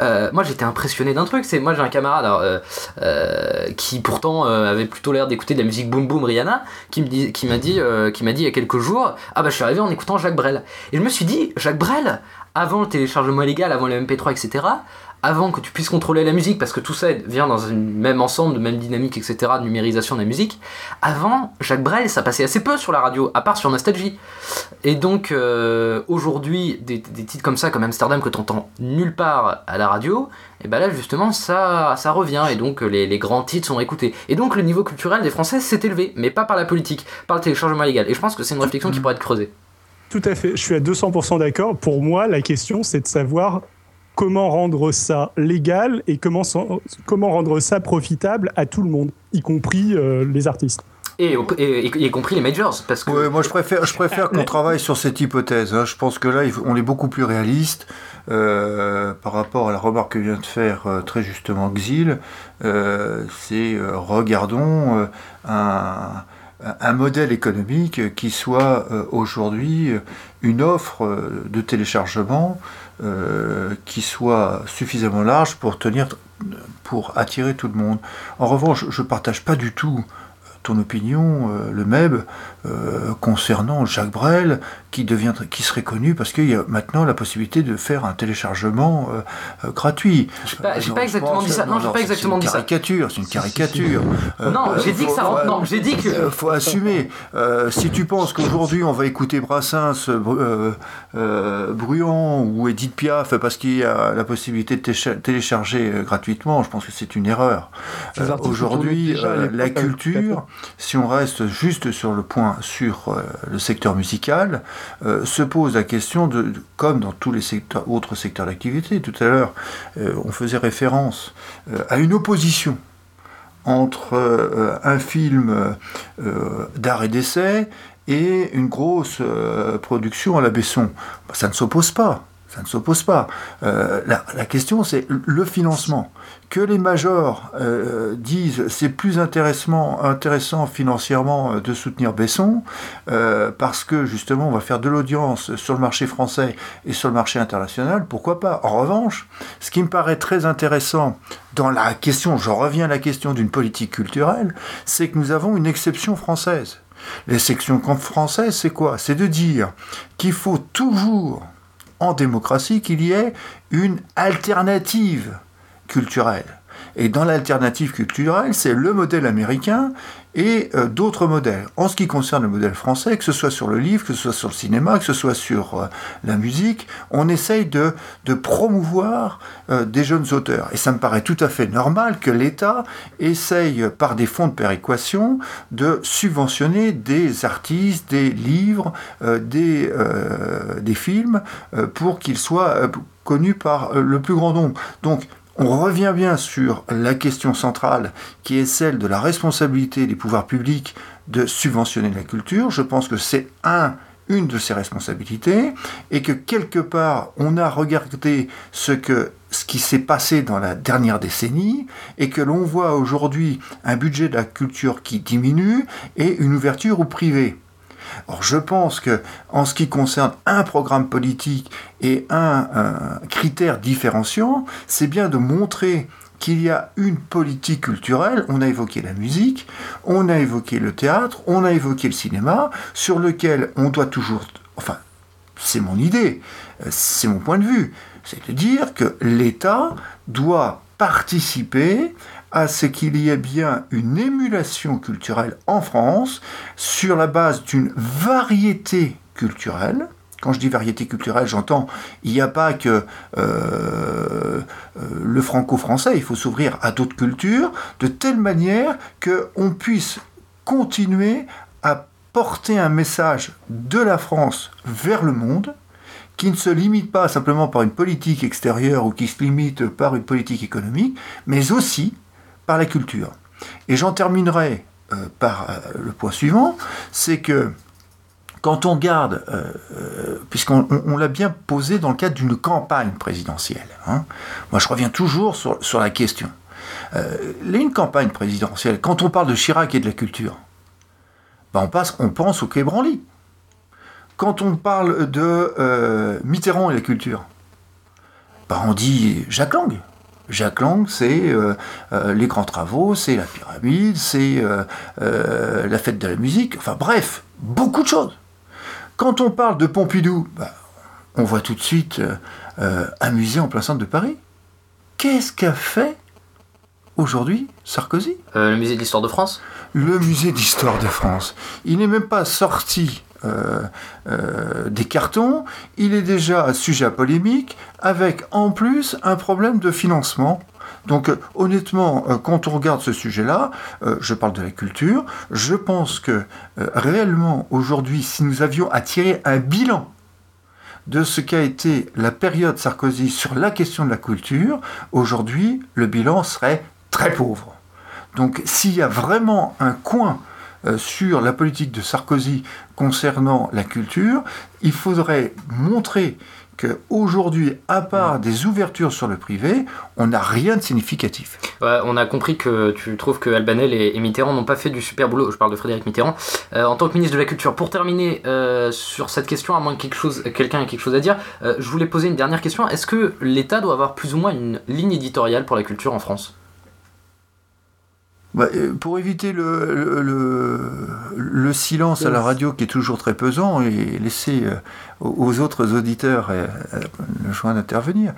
euh, moi j'étais impressionné d'un truc, c'est moi j'ai un camarade euh, euh, qui pourtant avait plutôt l'air d'écouter de la musique boom boom Rihanna, qui m'a dit, qui m'a dit, qui m'a dit il y a quelques jours, ah bah je suis arrivé en écoutant Jacques Brel. Et je me suis dit, Jacques Brel, avant le téléchargement illégal, avant le MP3, etc., avant que tu puisses contrôler la musique, parce que tout ça vient dans un même ensemble, de même dynamique, etc., de numérisation de la musique, avant, Jacques Brel, ça passait assez peu sur la radio, à part sur Nostalgie. Et donc, euh, aujourd'hui, des, titres comme ça, comme Amsterdam, que tu entends nulle part à la radio, et ben là, justement, ça, ça revient, et donc les, grands titres sont écoutés. Et donc, le niveau culturel des Français s'est élevé, mais pas par la politique, par le téléchargement légal. Et je pense que c'est une réflexion qui pourrait être creusée. Tout à fait, je suis à 200% d'accord. Pour moi, la question, c'est de savoir comment rendre ça légal et comment, comment rendre ça profitable à tout le monde, y compris euh, les artistes. Et, y compris les majors. Parce que... moi, je préfère, je préfère qu'on travaille sur cette hypothèse. Hein. Je pense que là, on est beaucoup plus réaliste euh, par rapport à la remarque que vient de faire euh, très justement Xil. C'est regardons un, un, modèle économique qui soit aujourd'hui une offre de téléchargement euh, qui soit suffisamment large pour tenir, pour attirer tout le monde. En revanche, je ne partage pas du tout ton opinion, euh, le MEB, euh, concernant Jacques Brel, qui, devient, qui serait connu parce qu'il y a maintenant la possibilité de faire un téléchargement euh, gratuit. Je n'ai pas, exactement dit ça. Non, j'ai pas exactement dit ça. C'est une caricature. non, j'ai dit que ça rentre. Non, j'ai dit que. Il faut assumer. si tu penses qu'aujourd'hui on va écouter Brassens, Bruant ou Edith Piaf parce qu'il y a la possibilité de télécharger gratuitement, je pense que c'est une erreur. Aujourd'hui, la culture si on reste juste sur le point sur euh, le secteur musical, euh, se pose la question de, comme dans tous les autres secteurs d'activité, tout à l'heure, euh, on faisait référence à une opposition entre un film d'art et d'essai et une grosse production à la Besson. Ça ne s'oppose pas. Ça ne s'oppose pas. la, question, c'est le financement que les majors euh, disent c'est plus intéressant, financièrement euh, de soutenir Besson, euh, parce que justement on va faire de l'audience sur le marché français et sur le marché international, pourquoi pas? En revanche, ce qui me paraît très intéressant dans la question, je reviens à la question d'une politique culturelle, c'est que nous avons une exception française. L'exception française, c'est quoi? C'est de dire qu'il faut toujours, en démocratie, qu'il y ait une alternative culturelle. Et dans l'alternative culturelle, c'est le modèle américain et euh, d'autres modèles. En ce qui concerne le modèle français, que ce soit sur le livre, que ce soit sur le cinéma, que ce soit sur euh, la musique, on essaye de, promouvoir euh, des jeunes auteurs. Et ça me paraît tout à fait normal que l'État essaye, par des fonds de péréquation, de subventionner des artistes, des livres, des, des films, pour qu'ils soient connus par le plus grand nombre. Donc, on revient bien sur la question centrale qui est celle de la responsabilité des pouvoirs publics de subventionner la culture. Je pense que c'est un une de ces responsabilités et que quelque part on a regardé ce qui s'est passé dans la dernière décennie et que l'on voit aujourd'hui un budget de la culture qui diminue et une ouverture au privé. Or, je pense que, en ce qui concerne un programme politique et un, critère différenciant, c'est bien de montrer qu'il y a une politique culturelle, on a évoqué la musique, on a évoqué le théâtre, on a évoqué le cinéma, sur lequel on doit toujours, enfin, c'est mon idée, c'est mon point de vue, c'est de dire que l'État doit participer à ce qu'il y ait bien une émulation culturelle en France sur la base d'une variété culturelle. Quand je dis variété culturelle, j'entends, il n'y a pas que euh, euh, le franco-français, il faut s'ouvrir à d'autres cultures, de telle manière qu'on puisse continuer à porter un message de la France vers le monde, qui ne se limite pas simplement par une politique extérieure ou qui se limite par une politique économique, mais aussi la culture. Et j'en terminerai euh, par euh, le point suivant, c'est que quand on garde, euh, puisqu'on l'a bien posé dans le cadre d'une campagne présidentielle, hein, moi je reviens toujours sur, sur la question. une campagne présidentielle, quand on parle de Chirac et de la culture, ben on, passe, on pense au Quai Branly. Quand on parle de Mitterrand et la culture, ben on dit Jacques Lang. Jacques Lang, c'est euh, euh, les grands travaux, c'est la pyramide, c'est euh, la fête de la musique, enfin bref, beaucoup de choses. Quand on parle de Pompidou, bah, on voit tout de suite un musée en plein centre de Paris. Qu'est-ce qu'a fait aujourd'hui Sarkozy? Le musée de l'histoire de France? Le musée d'histoire de France. Il n'est même pas sorti euh, euh, des cartons, il est déjà sujet à polémique, avec en plus un problème de financement. Donc euh, honnêtement, quand on regarde ce sujet-là, je parle de la culture, je pense que réellement aujourd'hui, si nous avions à tirer un bilan de ce qu'a été la période Sarkozy sur la question de la culture, aujourd'hui, le bilan serait très pauvre. Donc s'il y a vraiment un coin sur la politique de Sarkozy concernant la culture, il faudrait montrer qu'aujourd'hui, à part des ouvertures sur le privé, on n'a rien de significatif. on a compris que tu trouves que Albanel et, Mitterrand n'ont pas fait du super boulot. Je parle de Frédéric Mitterrand. Euh, en tant que ministre de la Culture, pour terminer euh, sur cette question, à moins que quelqu'un ait quelque chose à dire, je voulais poser une dernière question. Est-ce que l'État doit avoir plus ou moins une ligne éditoriale pour la culture en France? Bah, euh, pour éviter le, le, silence à la radio qui est toujours très pesant et laisser euh, aux autres auditeurs euh, le choix d'intervenir.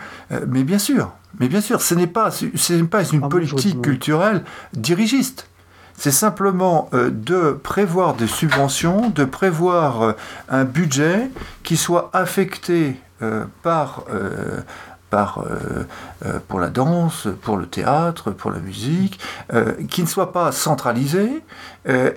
Mais bien sûr, mais bien sûr, ce n'est pas, ce pas une ah, politique culturelle dirigiste. C'est simplement de prévoir des subventions, de prévoir un budget qui soit affecté par par, euh, pour la danse, pour le théâtre, pour la musique, euh, qui ne soit pas centralisé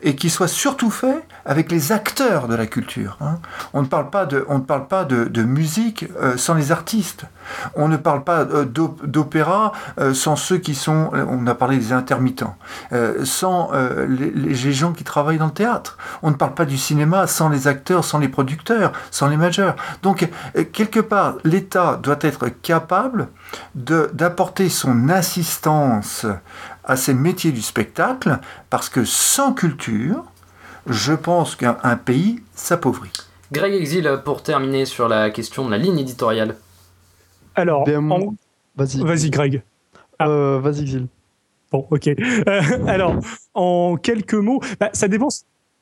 et qui soit surtout fait avec les acteurs de la culture. Hein. On ne parle pas de, on ne parle pas de, musique sans les artistes. On ne parle pas d'opéra sans ceux qui sont, on a parlé des intermittents, sans les, les, gens qui travaillent dans le théâtre. On ne parle pas du cinéma sans les acteurs, sans les producteurs, sans les majeurs. Donc, quelque part, l'État doit être capable d'apporter son assistance à ces métiers du spectacle, parce que sans culture, je pense qu'un pays s'appauvrit. Greg Exil, pour terminer sur la question de la ligne éditoriale. Alors, vas-y. Vas-y, Greg. Euh, vas-y, Exil. Bon, ok. Euh, alors, en quelques mots, bah, ça dépend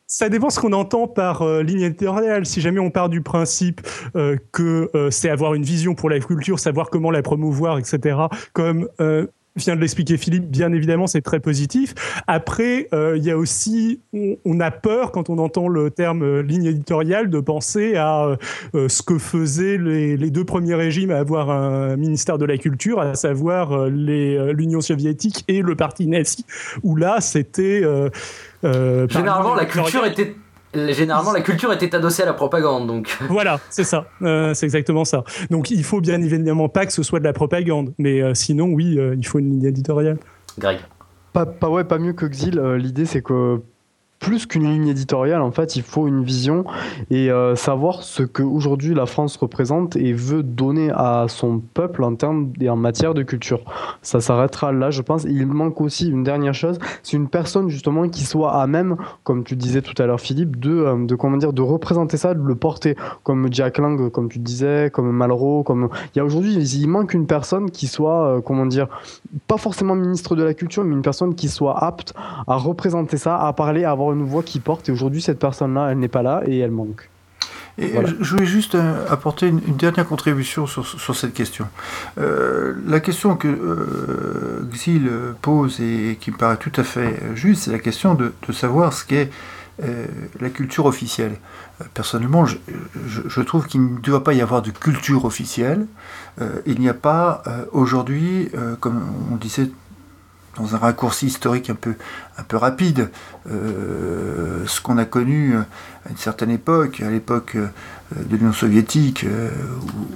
ça dépend ce qu'on entend par euh, ligne éditoriale. Si jamais on part du principe euh, que euh, c'est avoir une vision pour la culture, savoir comment la promouvoir, etc., comme vient de l'expliquer Philippe, bien évidemment, c'est très positif. Après, il y a aussi, on, a peur quand on entend le terme ligne éditoriale de penser à ce que faisaient les, les, deux premiers régimes à avoir un ministère de la culture, à savoir l'Union soviétique et le parti nazi, où là, c'était euh, généralement, la culture était généralement la culture était adossée à la propagande donc. Voilà c'est ça. Euh, c'est exactement ça. Donc il faut bien évidemment pas que ce soit de la propagande mais euh, sinon oui il faut une ligne éditoriale. Greg. Pas, pas ouais pas mieux que Xil l'idée c'est que plus qu'une ligne éditoriale, en fait, il faut une vision et euh, savoir ce que aujourd'hui la France représente et veut donner à son peuple en termes et en matière de culture. Ça s'arrêtera là, je pense. il manque aussi une dernière chose, c'est une personne justement qui soit à même, comme tu disais tout à l'heure, Philippe, de, euh, de comment dire, de représenter ça, de le porter, comme Jack Lang, comme tu disais, comme Malraux, comme il y a aujourd'hui, il manque une personne qui soit, euh, comment dire, pas forcément ministre de la culture, mais une personne qui soit apte à représenter ça, à parler, à avoir voix qui porte. Et aujourd'hui, cette personne-là, elle n'est pas là et elle manque. Et je voulais juste euh, apporter une, dernière contribution sur, sur cette question. Euh, la question que euh, Xil pose et qui me paraît tout à fait juste, c'est la question de, de savoir ce qu'est la culture officielle. Personnellement, je, je, trouve qu'il ne doit pas y avoir de culture officielle. il n'y a pas aujourd'hui, comme on disait dans un raccourci historique un peu, un peu rapide, euh, ce qu'on a connu à une certaine époque, à l'époque euh, de l'Union soviétique euh,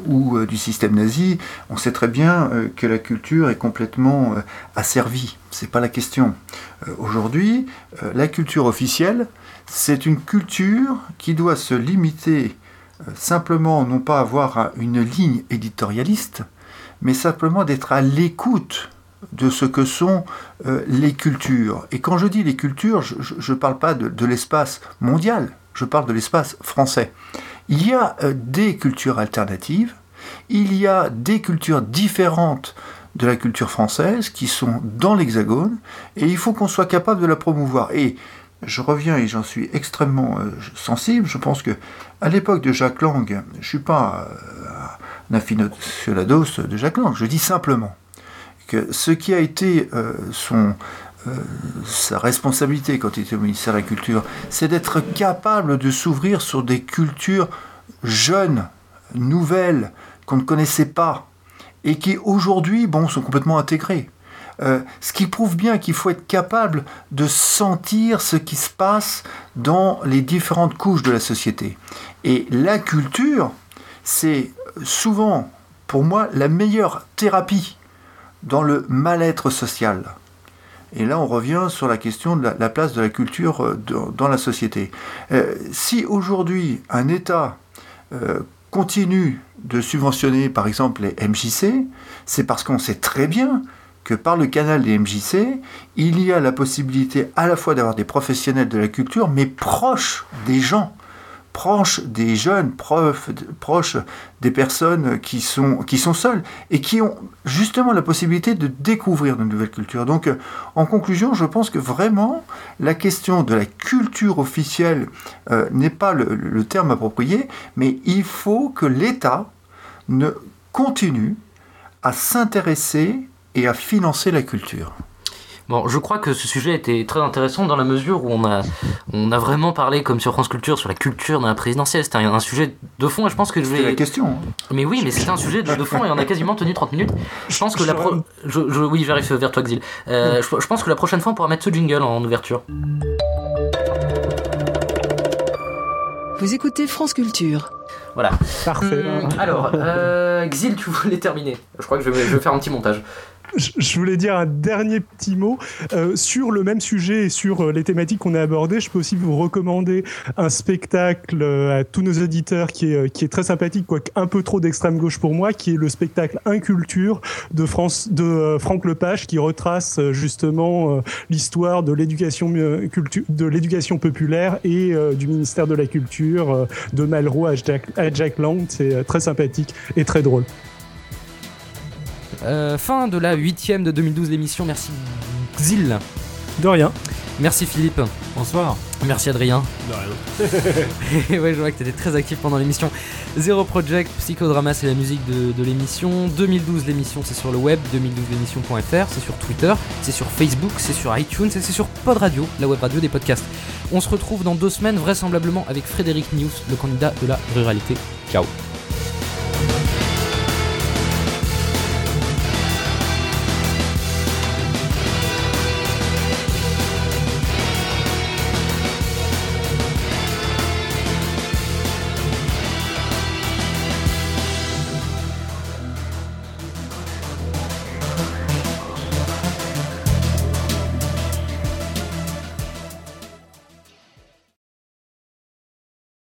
ou, du système nazi, on sait très bien que la culture est complètement asservie. C'est pas la question. Aujourd'hui, la culture officielle, c'est une culture qui doit se limiter simplement non pas avoir une ligne éditorialiste, mais simplement d'être à l'écoute de ce que sont euh, les cultures. Et quand je dis les cultures, je ne parle pas de, l'espace mondial, je parle de l'espace français. Il y a euh, des cultures alternatives, il y a des cultures différentes de la culture française qui sont dans l'hexagone, et il faut qu'on soit capable de la promouvoir. Et je reviens et j'en suis extrêmement euh, sensible, je pense que à l'époque de Jacques Lang, je ne suis pas un aficionados de Jacques Lang, je dis simplement ce qui a été euh, son, euh, sa responsabilité quand il était au ministère de la Culture, c'est d'être capable de s'ouvrir sur des cultures jeunes, nouvelles, qu'on ne connaissait pas, et qui aujourd'hui bon, sont complètement intégrées. Euh, ce qui prouve bien qu'il faut être capable de sentir ce qui se passe dans les différentes couches de la société. Et la culture, c'est souvent, pour moi, la meilleure thérapie dans le mal-être social. Et là, on revient sur la question de la, place de la culture euh, dans, la société. Euh, si aujourd'hui un État euh, continue de subventionner, par exemple, les MJC, c'est parce qu'on sait très bien que par le canal des MJC, il y a la possibilité à la fois d'avoir des professionnels de la culture, mais proches des gens proche des jeunes, proche des personnes qui sont, qui sont seules et qui ont justement la possibilité de découvrir de nouvelles cultures. Donc, en conclusion, je pense que vraiment, la question de la culture officielle euh, n'est pas le, terme approprié, mais il faut que l'État ne continue à s'intéresser et à financer la culture. Bon, je crois que ce sujet était très intéressant dans la mesure où on a, on a vraiment parlé, comme sur France Culture, sur la culture dans la présidentielle. C'était un, sujet de fond et je pense que je vais. la question. Hein. Mais oui, mais c'était un sujet de, fond et on a quasiment tenu 30 minutes. Je pense que la pro... je, Oui, j'arrive vers toi, Xil. Euh, je, pense que la prochaine fois, on pourra mettre ce jingle en ouverture. Vous écoutez France Culture. Voilà. Parfait. Hum, alors, euh, Xil, tu voulais terminer. Je crois que je vais, je vais faire un petit montage je voulais dire un dernier petit mot euh, sur le même sujet et sur euh, les thématiques qu'on a abordées. Je peux aussi vous recommander un spectacle euh, à tous nos auditeurs qui est, qui est très sympathique, quoique un peu trop d'extrême gauche pour moi, qui est le spectacle Inculture de, France, de Franck Lepage qui retrace justement l'histoire de l'éducation populaire et du ministère de la Culture de Malraux à Jack, à Jack Lang. C'est très sympathique et très drôle. Euh, fin de la huitième de 2012 l'émission. Merci Xil. De rien. Merci Philippe. Bonsoir. Merci Adrien. De rien. ouais, je vois que tu étais très actif pendant l'émission. Zero Project, Psychodrama, c'est la musique de, l'émission. 2012 l'émission, c'est sur le web. 2012 l'émission.fr, c'est sur Twitter, c'est sur Facebook, c'est sur iTunes et c'est sur Pod Radio, la web radio des podcasts. On se retrouve dans deux semaines, vraisemblablement avec Frédéric News, le candidat de la ruralité. Ciao.